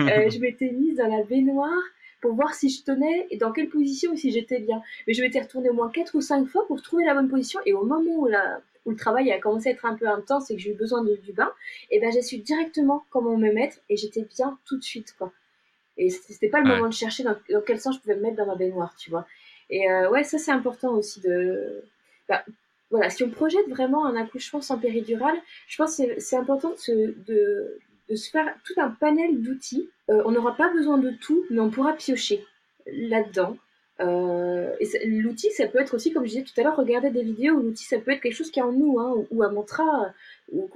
Euh, je m'étais mise dans la baignoire pour voir si je tenais et dans quelle position et si j'étais bien. Mais je m'étais retournée au moins quatre ou cinq fois pour trouver la bonne position et au moment où, la, où le travail a commencé à être un peu intense et que j'ai eu besoin de, du bain, et ben j'ai su directement comment me mettre et j'étais bien tout de suite quoi. Et c'était pas le moment de chercher dans, quel sens je pouvais me mettre dans ma baignoire, tu vois. Et euh, ouais, ça c'est important aussi de. Bah, voilà, si on projette vraiment un accouchement sans péridurale, je pense que c'est important de, se, de, de se faire tout un panel d'outils. Euh, on n'aura pas besoin de tout, mais on pourra piocher là-dedans. Euh, et l'outil, ça peut être aussi, comme je disais tout à l'heure, regarder des vidéos. L'outil, ça peut être quelque chose qui est en nous, hein, ou, un mantra ou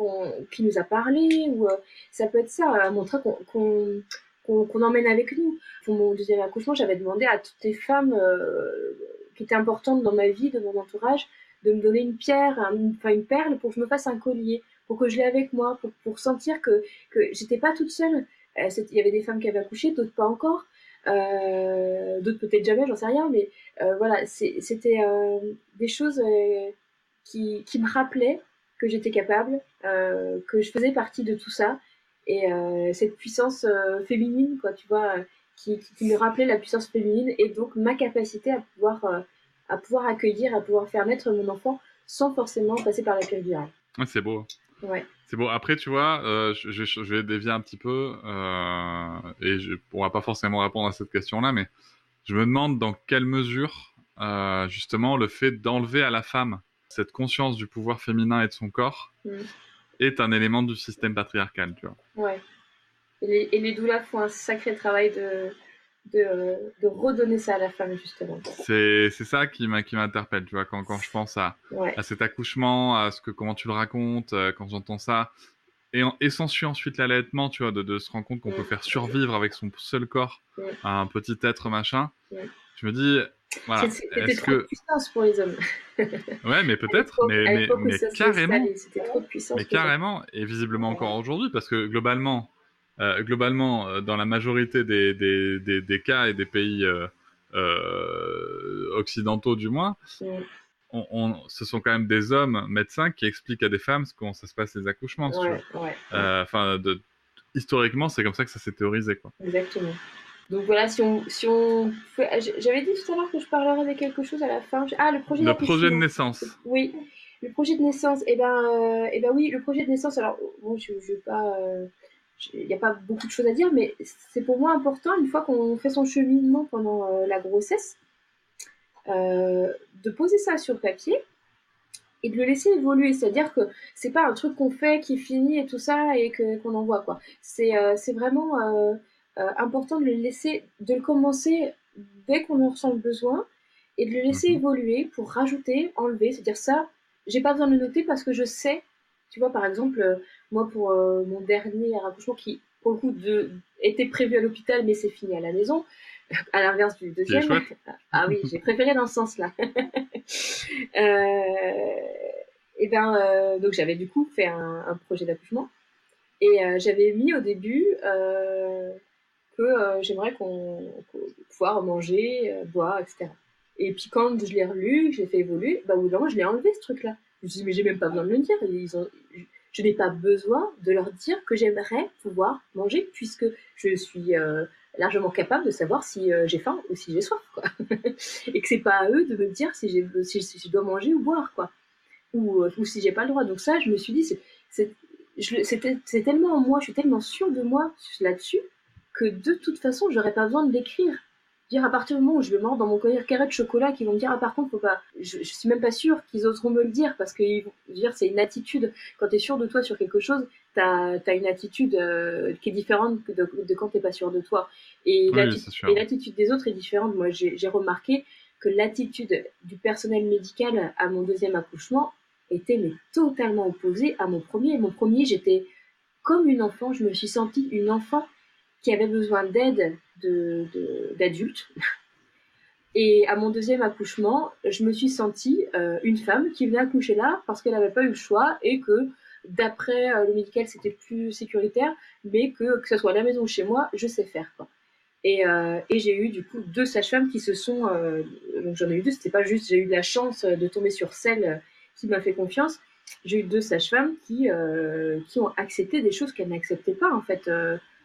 qui nous a parlé, ou euh, ça peut être ça, un mantra qu'on qu'on emmène avec nous. Pour mon deuxième accouchement, j'avais demandé à toutes les femmes euh, qui étaient importantes dans ma vie, de mon entourage, de me donner une pierre, enfin une perle pour que je me fasse un collier pour que je l'ai avec moi, pour, sentir que, que j'étais pas toute seule. Euh, il y avait des femmes qui avaient accouché, d'autres pas encore. d'autres peut-être jamais, j'en sais rien, mais voilà, c'était des choses qui, qui, me rappelaient que j'étais capable, que je faisais partie de tout ça, et cette puissance féminine, quoi, tu vois, qui, qui, me rappelait la puissance féminine, et donc ma capacité à pouvoir, à pouvoir accueillir, à pouvoir faire naître mon enfant sans forcément passer par la case virale. Ouais, c'est beau. Ouais. C'est bon. Après, tu vois, euh, je, je, vais dévier un petit peu euh, et je, on va pas forcément répondre à cette question-là, mais je me demande dans quelle mesure, euh, justement, le fait d'enlever à la femme cette conscience du pouvoir féminin et de son corps mm. Est un élément du système patriarcal, tu vois. Ouais. Et les, et les doulas font un sacré travail de, de, de, redonner ça à la femme, justement. C'est, ça qui, m'interpelle, tu vois, quand, quand je pense à, à cet accouchement, à ce que, comment tu le racontes, euh, quand j'entends ça. Et, et s'ensuit ensuite l'allaitement, tu vois, de, de, se rendre compte qu'on peut faire survivre avec son seul corps à un petit être machin. Je me dis, voilà. C'était trop que... de puissance pour les hommes. ouais, mais peut-être, mais, mais, mais carrément. Trop de puissance mais carrément, et visiblement encore aujourd'hui, parce que globalement, euh, globalement, euh, dans la majorité des, des, des, des, cas et des pays euh, occidentaux du moins, on, on, ce sont quand même des hommes médecins qui expliquent à des femmes comment ça se passe les accouchements. Enfin, de, historiquement, c'est comme ça que ça s'est théorisé. Quoi. Exactement. Donc voilà, si on, si on j'avais dit tout à l'heure que je parlerais de quelque chose à la fin. Ah, le projet. Le projet de naissance. Oui, le projet de naissance. Eh ben, eh ben oui, le projet de naissance. Alors bon, je, vais pas il n'y a pas beaucoup de choses à dire, mais c'est pour moi important, une fois qu'on fait son cheminement pendant euh, la grossesse, euh, de poser ça sur papier et de le laisser évoluer. C'est-à-dire que c'est pas un truc qu'on fait, qui finit et tout ça et qu'on envoie. quoi. C'est euh, vraiment important de le laisser, de le commencer dès qu'on en ressent le besoin et de le laisser mhm. évoluer pour rajouter, enlever. C'est-à-dire ça, j'ai pas besoin de le noter parce que je sais tu vois, par exemple, euh, moi, pour euh, mon dernier accouchement, qui, pour le coup, de, était prévu à l'hôpital, mais c'est fini à la maison, à l'inverse du deuxième. Ah oui, j'ai préféré dans ce sens-là. euh, et ben, donc j'avais du coup fait un, un projet d'accouchement. Et euh, j'avais mis au début que j'aimerais qu'on pouvoir manger, boire, etc. Et puis quand je l'ai relu, je l'ai fait évoluer, bah, au bout d'un moment, je l'ai enlevé ce truc-là. Je me suis dit, mais j'ai même pas besoin de le dire. Ils ont, je n'ai pas besoin de leur dire que j'aimerais pouvoir manger puisque je suis euh, largement capable de savoir si euh, j'ai faim ou si j'ai soif, et que c'est pas à eux de me dire si, j'ai, si, je dois manger ou boire, quoi. Ou, euh, ou si j'ai pas le droit. Donc ça, je me suis dit, c'est, tellement en moi, je suis tellement sûre de moi là-dessus que de toute façon, j'aurais pas besoin de l'écrire dire à partir du moment où je vais mordre dans mon collier carré de chocolat, qu'ils vont me dire ah par contre faut pas, je, je suis même pas sûre qu'ils oseront me le dire parce que dire c'est une attitude. Quand tu es sûr de toi sur quelque chose, t'as as une attitude euh, qui est différente de, de quand t'es pas sûr de toi. Et l'attitude des autres est différente. Moi j'ai remarqué que l'attitude du personnel médical à mon deuxième accouchement était mais totalement opposée à mon premier. Mon premier j'étais comme une enfant, je me suis sentie une enfant qui avait besoin d'aide d'adultes. De, et à mon deuxième accouchement, je me suis sentie euh, une femme qui venait accoucher là parce qu'elle n'avait pas eu le choix et que d'après euh, le médical c'était plus sécuritaire, mais que que ce soit à la maison ou chez moi, je sais faire quoi. Et, euh, et j'ai eu du coup deux sages-femmes qui se sont, donc j'en ai eu deux, c'était pas juste, j'ai eu la chance de tomber sur celle qui m'a fait confiance. J'ai eu deux sages-femmes qui qui ont accepté des choses qu'elles n'acceptaient pas en fait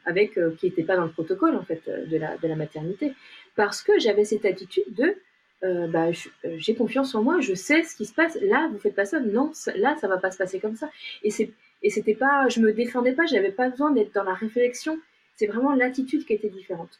euh, qui n'était pas dans le protocole en fait euh, de la, maternité, parce que j'avais cette attitude de euh, bah, j'ai confiance en moi, je sais ce qui se passe. Là, vous faites pas ça. Non, là, ça va pas se passer comme ça. Et c'est et c'était pas, je me défendais pas, j'avais pas besoin d'être dans la réflexion. C'est vraiment l'attitude qui était différente.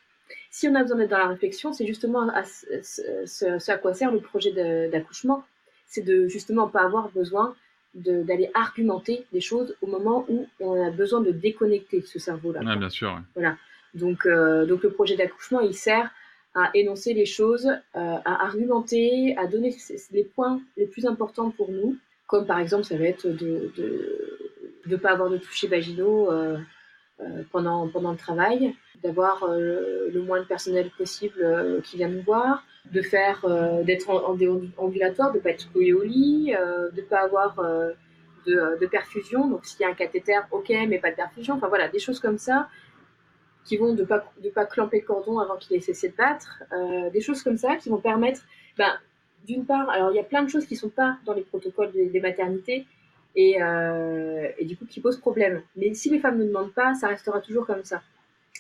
Si on a besoin d'être dans la réflexion, c'est justement ce, à quoi sert le projet d'accouchement, c'est de justement pas avoir besoin d'aller argumenter des choses au moment où on a besoin de déconnecter ce cerveau-là. Ah, bien sûr. Voilà. Donc, euh, donc le projet d'accouchement, il sert à énoncer les choses, euh, à argumenter, à donner les points les plus importants pour nous, comme par exemple, ça va être de ne de, pas avoir de toucher vaginaux euh, pendant, pendant le travail, d'avoir le moins de personnel possible qui vient nous voir, de faire, euh, d'être en, en, ambulatoire, de pas être couillé au lit, euh, de pas avoir euh, de, perfusion. Donc s'il y a un cathéter, ok, mais pas de perfusion. Enfin voilà, des choses comme ça qui vont de pas de pas clamper le cordon avant qu'il ait cessé de battre, euh, des choses comme ça qui vont permettre, ben, d'une part, alors il y a plein de choses qui sont pas dans les protocoles des maternités et, euh, et, du coup qui posent problème. Mais si les femmes ne demandent pas, ça restera toujours comme ça.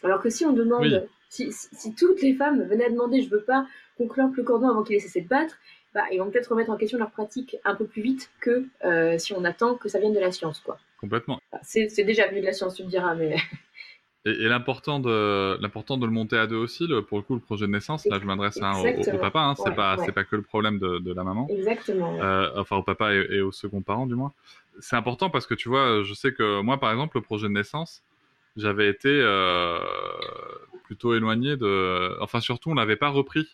Alors que si on demande, Oui. si, si, si toutes les femmes venaient à demander, je veux pas qu'on clampe le cordon avant qu'il ait cessé de battre, bah, ils vont peut-être remettre en question leur pratique un peu plus vite que euh, si on attend que ça vienne de la science, quoi. Complètement. C'est déjà venu de la science, tu me diras, mais Et, et l'important de l'important de le monter à deux aussi, le- pour le coup, le projet de naissance. Là, je m'adresse hein, au, au- papa. Hein, c'est Ouais, pas ouais. c'est pas que le problème de, de la maman. exactement. ouais. Euh, enfin au papa et, et au second parent du moins. C'est important parce que tu vois, je sais que moi par exemple, le projet de naissance, j'avais été euh, plutôt éloigné de. Enfin surtout, on l'avait pas repris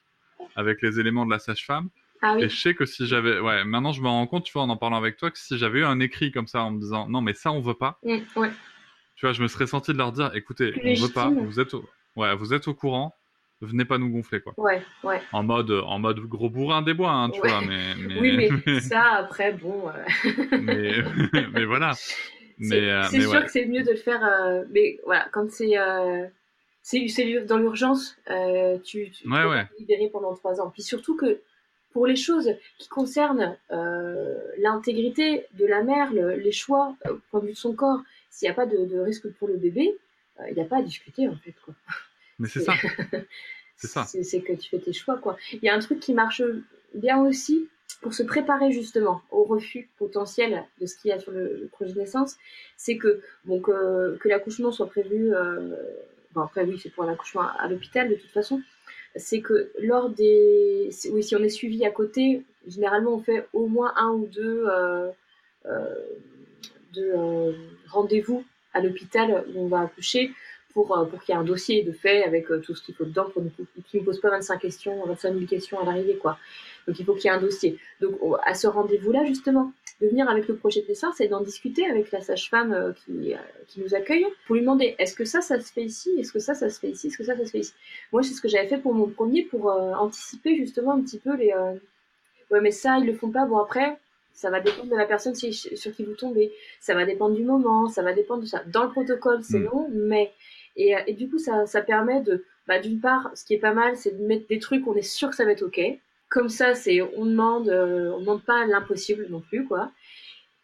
avec les éléments de la sage-femme. Ah oui, Et je sais que si j'avais, ouais, maintenant je me rends compte, tu vois, en en parlant avec toi, que si j'avais eu un écrit comme ça en me disant non mais ça on veut pas, Mm, ouais. tu vois, je me serais senti de leur dire, écoutez, Plus on veut pas, légitime. vous êtes, au... ouais, vous êtes au courant, venez pas nous gonfler quoi. Ouais, ouais. En mode, en mode gros bourrin des bois, hein, tu Ouais. vois, mais, mais, Oui, mais ça, après, bon. euh, mais, mais voilà. c'est Mais, euh, c'est sûr ouais. que c'est mieux de le faire. euh, mais voilà, quand c'est. euh, c'est c'est dans l'urgence, tu, tu Ouais, vas te libérer pendant trois ans. Puis surtout que pour les choses qui concernent l'intégrité de la mère, le- les choix au point de vue de son corps, s'il n'y a pas de, de risque pour le bébé, il n'y a pas à discuter en fait. Quoi. Mais c'est ça. C'est ça. C'est que tu fais tes choix, quoi. Il y a un truc qui marche bien aussi pour se préparer justement au refus potentiel de ce qu'il y a sur le, le projet de naissance, c'est que bon que, que l'accouchement soit prévu. Euh, bon après oui, c'est pour l'accouchement à, à l'hôpital de toute façon. C'est que lors des, oui, si on est suivi à côté, généralement on fait au moins un ou deux euh, euh, de euh, rendez-vous à l'hôpital où on va accoucher pour, euh, pour qu'il y ait un dossier de fait avec euh, tout ce qu'il faut dedans pour ne, qui ne pose pas 25 questions, 25 000 questions à l'arrivée, quoi. Donc il faut qu'il y ait un dossier. Donc on- à ce rendez-vous-là, justement, de venir avec le projet de naissance et d'en discuter avec la sage-femme euh, qui, qui nous accueille pour lui demander est-ce que ça, ça se fait ici? Est-ce que ça, ça se fait ici? Est-ce que ça, ça se fait ici? Moi, c'est ce que j'avais fait pour mon premier pour euh, anticiper justement un petit peu les. euh, Ouais, mais ça, ils le font pas. Bon, après, ça va dépendre de la personne sur qui vous tombez. Ça va dépendre du moment, ça va dépendre de ça. Dans le protocole, c'est Mm. non, mais. Et, euh, et du coup, ça, ça permet de. Bah, D'une part, ce qui est pas mal, c'est de mettre des trucs on est sûr que ça va être OK. Comme ça, c'est on demande, euh, demande pas l'impossible non plus, quoi.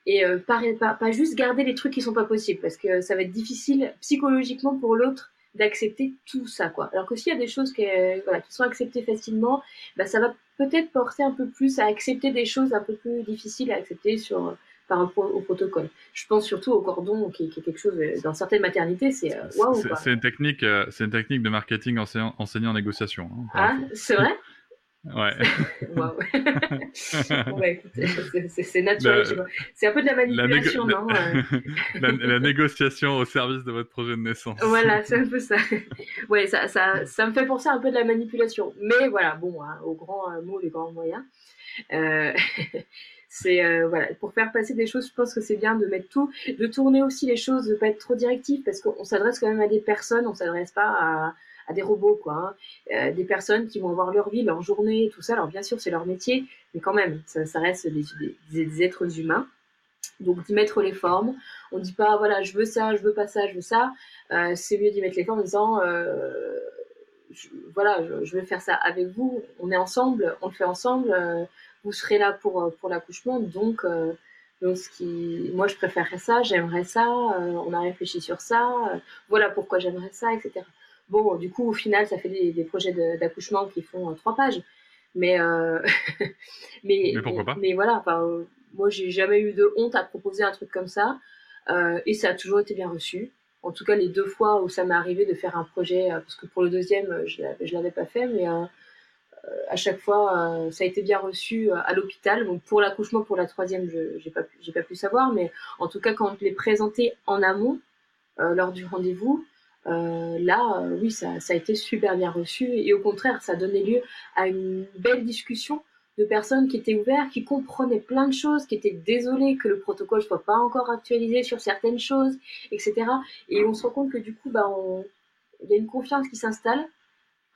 Et euh, pas, pas, pas juste garder les trucs qui sont pas possibles, parce que ça va être difficile psychologiquement pour l'autre d'accepter tout ça, quoi. Alors que s'il y a des choses qui, voilà, qui sont acceptées facilement, bah, ça va peut-être porter un peu plus à accepter des choses un peu plus difficiles à accepter sur, par rapport au protocole. Je pense surtout au cordon, qui, qui est quelque chose, euh, dans certaines maternités, c'est euh, waouh, C'est- une technique, euh, c'est une technique de marketing enseignant, en négociation. hein, Ah, c'est vrai? Ouais. Waouh. Bon, bah, c'est- naturel. C'est un peu de la La, manipulation, non euh, la- la négociation au service de votre projet de naissance. Voilà, c'est un peu ça. Ouais, ça, ça, ça me fait penser un peu de la manipulation. Mais voilà, bon, hein, aux grands euh, mots, les grands moyens. Euh, c'est euh, voilà, pour faire passer des choses, je pense que c'est bien de mettre tout, de tourner aussi les choses, de pas être trop directif, parce qu'on s'adresse quand même à des personnes, on s'adresse pas à, à des robots, quoi. hein. Euh, des personnes qui vont avoir leur vie, leur journée, tout ça. Alors bien sûr, c'est leur métier, mais quand même, ça, reste des, des- des êtres humains. Donc d'y mettre les formes. On dit pas voilà, je veux ça, je veux pas ça, je veux ça. Euh, c'est mieux d'y mettre les formes en disant voilà, je, je vais faire ça avec vous, on est ensemble, on le fait ensemble, vous serez là pour, euh, pour l'accouchement, donc, euh, donc ce qui, moi je préférerais ça, j'aimerais ça, euh, on a réfléchi sur ça, euh, voilà pourquoi j'aimerais ça, etc. Bon, du coup, au final, ça fait des, des projets de- d'accouchement qui font trois pages, mais, mais, Mais pourquoi pas? mais voilà, enfin, euh, moi j'ai jamais eu de honte à proposer un truc comme ça, et ça a toujours été bien reçu. En tout cas les deux fois où ça m'est arrivé de faire un projet, parce que pour le deuxième, je ne l'avais pas fait, mais à chaque fois, euh, ça a été bien reçu euh, à l'hôpital. Donc pour l'accouchement, pour la troisième, je n'ai pas, pu- savoir, mais en tout cas, quand je l'ai présenté en amont, euh, lors du rendez-vous, euh, là, euh, oui, ça, a été super bien reçu. Et au contraire, ça donnait lieu à une belle discussion de personnes qui étaient ouvertes, qui comprenaient plein de choses, qui étaient désolées que le protocole soit pas encore actualisé sur certaines choses, etc. Et on se rend compte que du coup, bah, on... il y a une confiance qui s'installe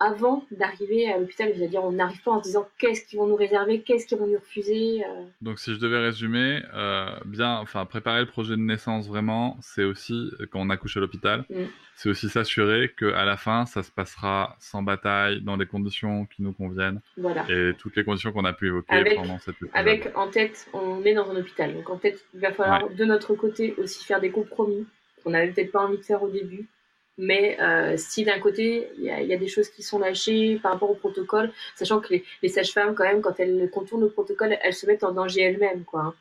avant d'arriver à l'hôpital. C'est-à-dire, on n'arrive pas en se disant qu'est-ce qu'ils vont nous réserver, qu'est-ce qu'ils vont nous refuser. euh. Donc si je devais résumer, euh, bien, enfin préparer le projet de naissance vraiment, c'est aussi euh, quand on accouche à l'hôpital, Mm. c'est aussi s'assurer que à la fin ça se passera sans bataille, dans des conditions qui nous conviennent Voilà. et toutes les conditions qu'on a pu évoquer Avec- pendant cette épisode. Avec en tête, on est dans un hôpital. Donc en tête, il va falloir de notre côté aussi faire des compromis qu'on n'avait peut-être pas envie de faire au début. Mais euh, si d'un côté, il y, y a des choses qui sont lâchées par rapport au protocole, sachant que les, les sages-femmes, quand même, quand elles contournent le protocole, elles se mettent en danger elles-mêmes. quoi. hein.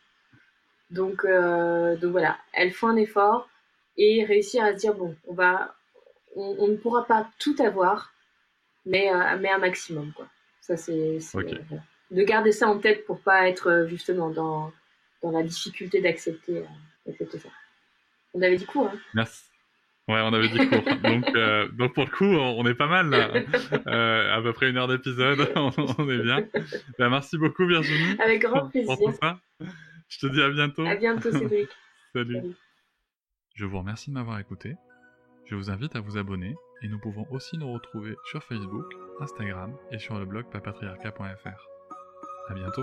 Donc, euh, donc voilà, elles font un effort et réussir à se dire, bon, on, va, on, on ne pourra pas tout avoir, mais, euh, mais un maximum. Quoi. Ça, c'est... voilà de garder ça en tête pour pas être euh, justement dans, dans la difficulté d'accepter euh, d'accepter ça. On avait dit court, hein? Merci. Ouais, on avait dit court. donc, euh, donc pour le coup, on est pas mal là. Euh, à peu près une heure d'épisode, on, on est bien. Ben, merci beaucoup Virginie Avec grand pour plaisir. tout ça. Je te dis à bientôt. À bientôt, Cédric. Salut. Salut. Je vous remercie de m'avoir écouté. Je vous invite à vous abonner et nous pouvons aussi nous retrouver sur Facebook, Instagram et sur le blog papatriarca.fr. À bientôt.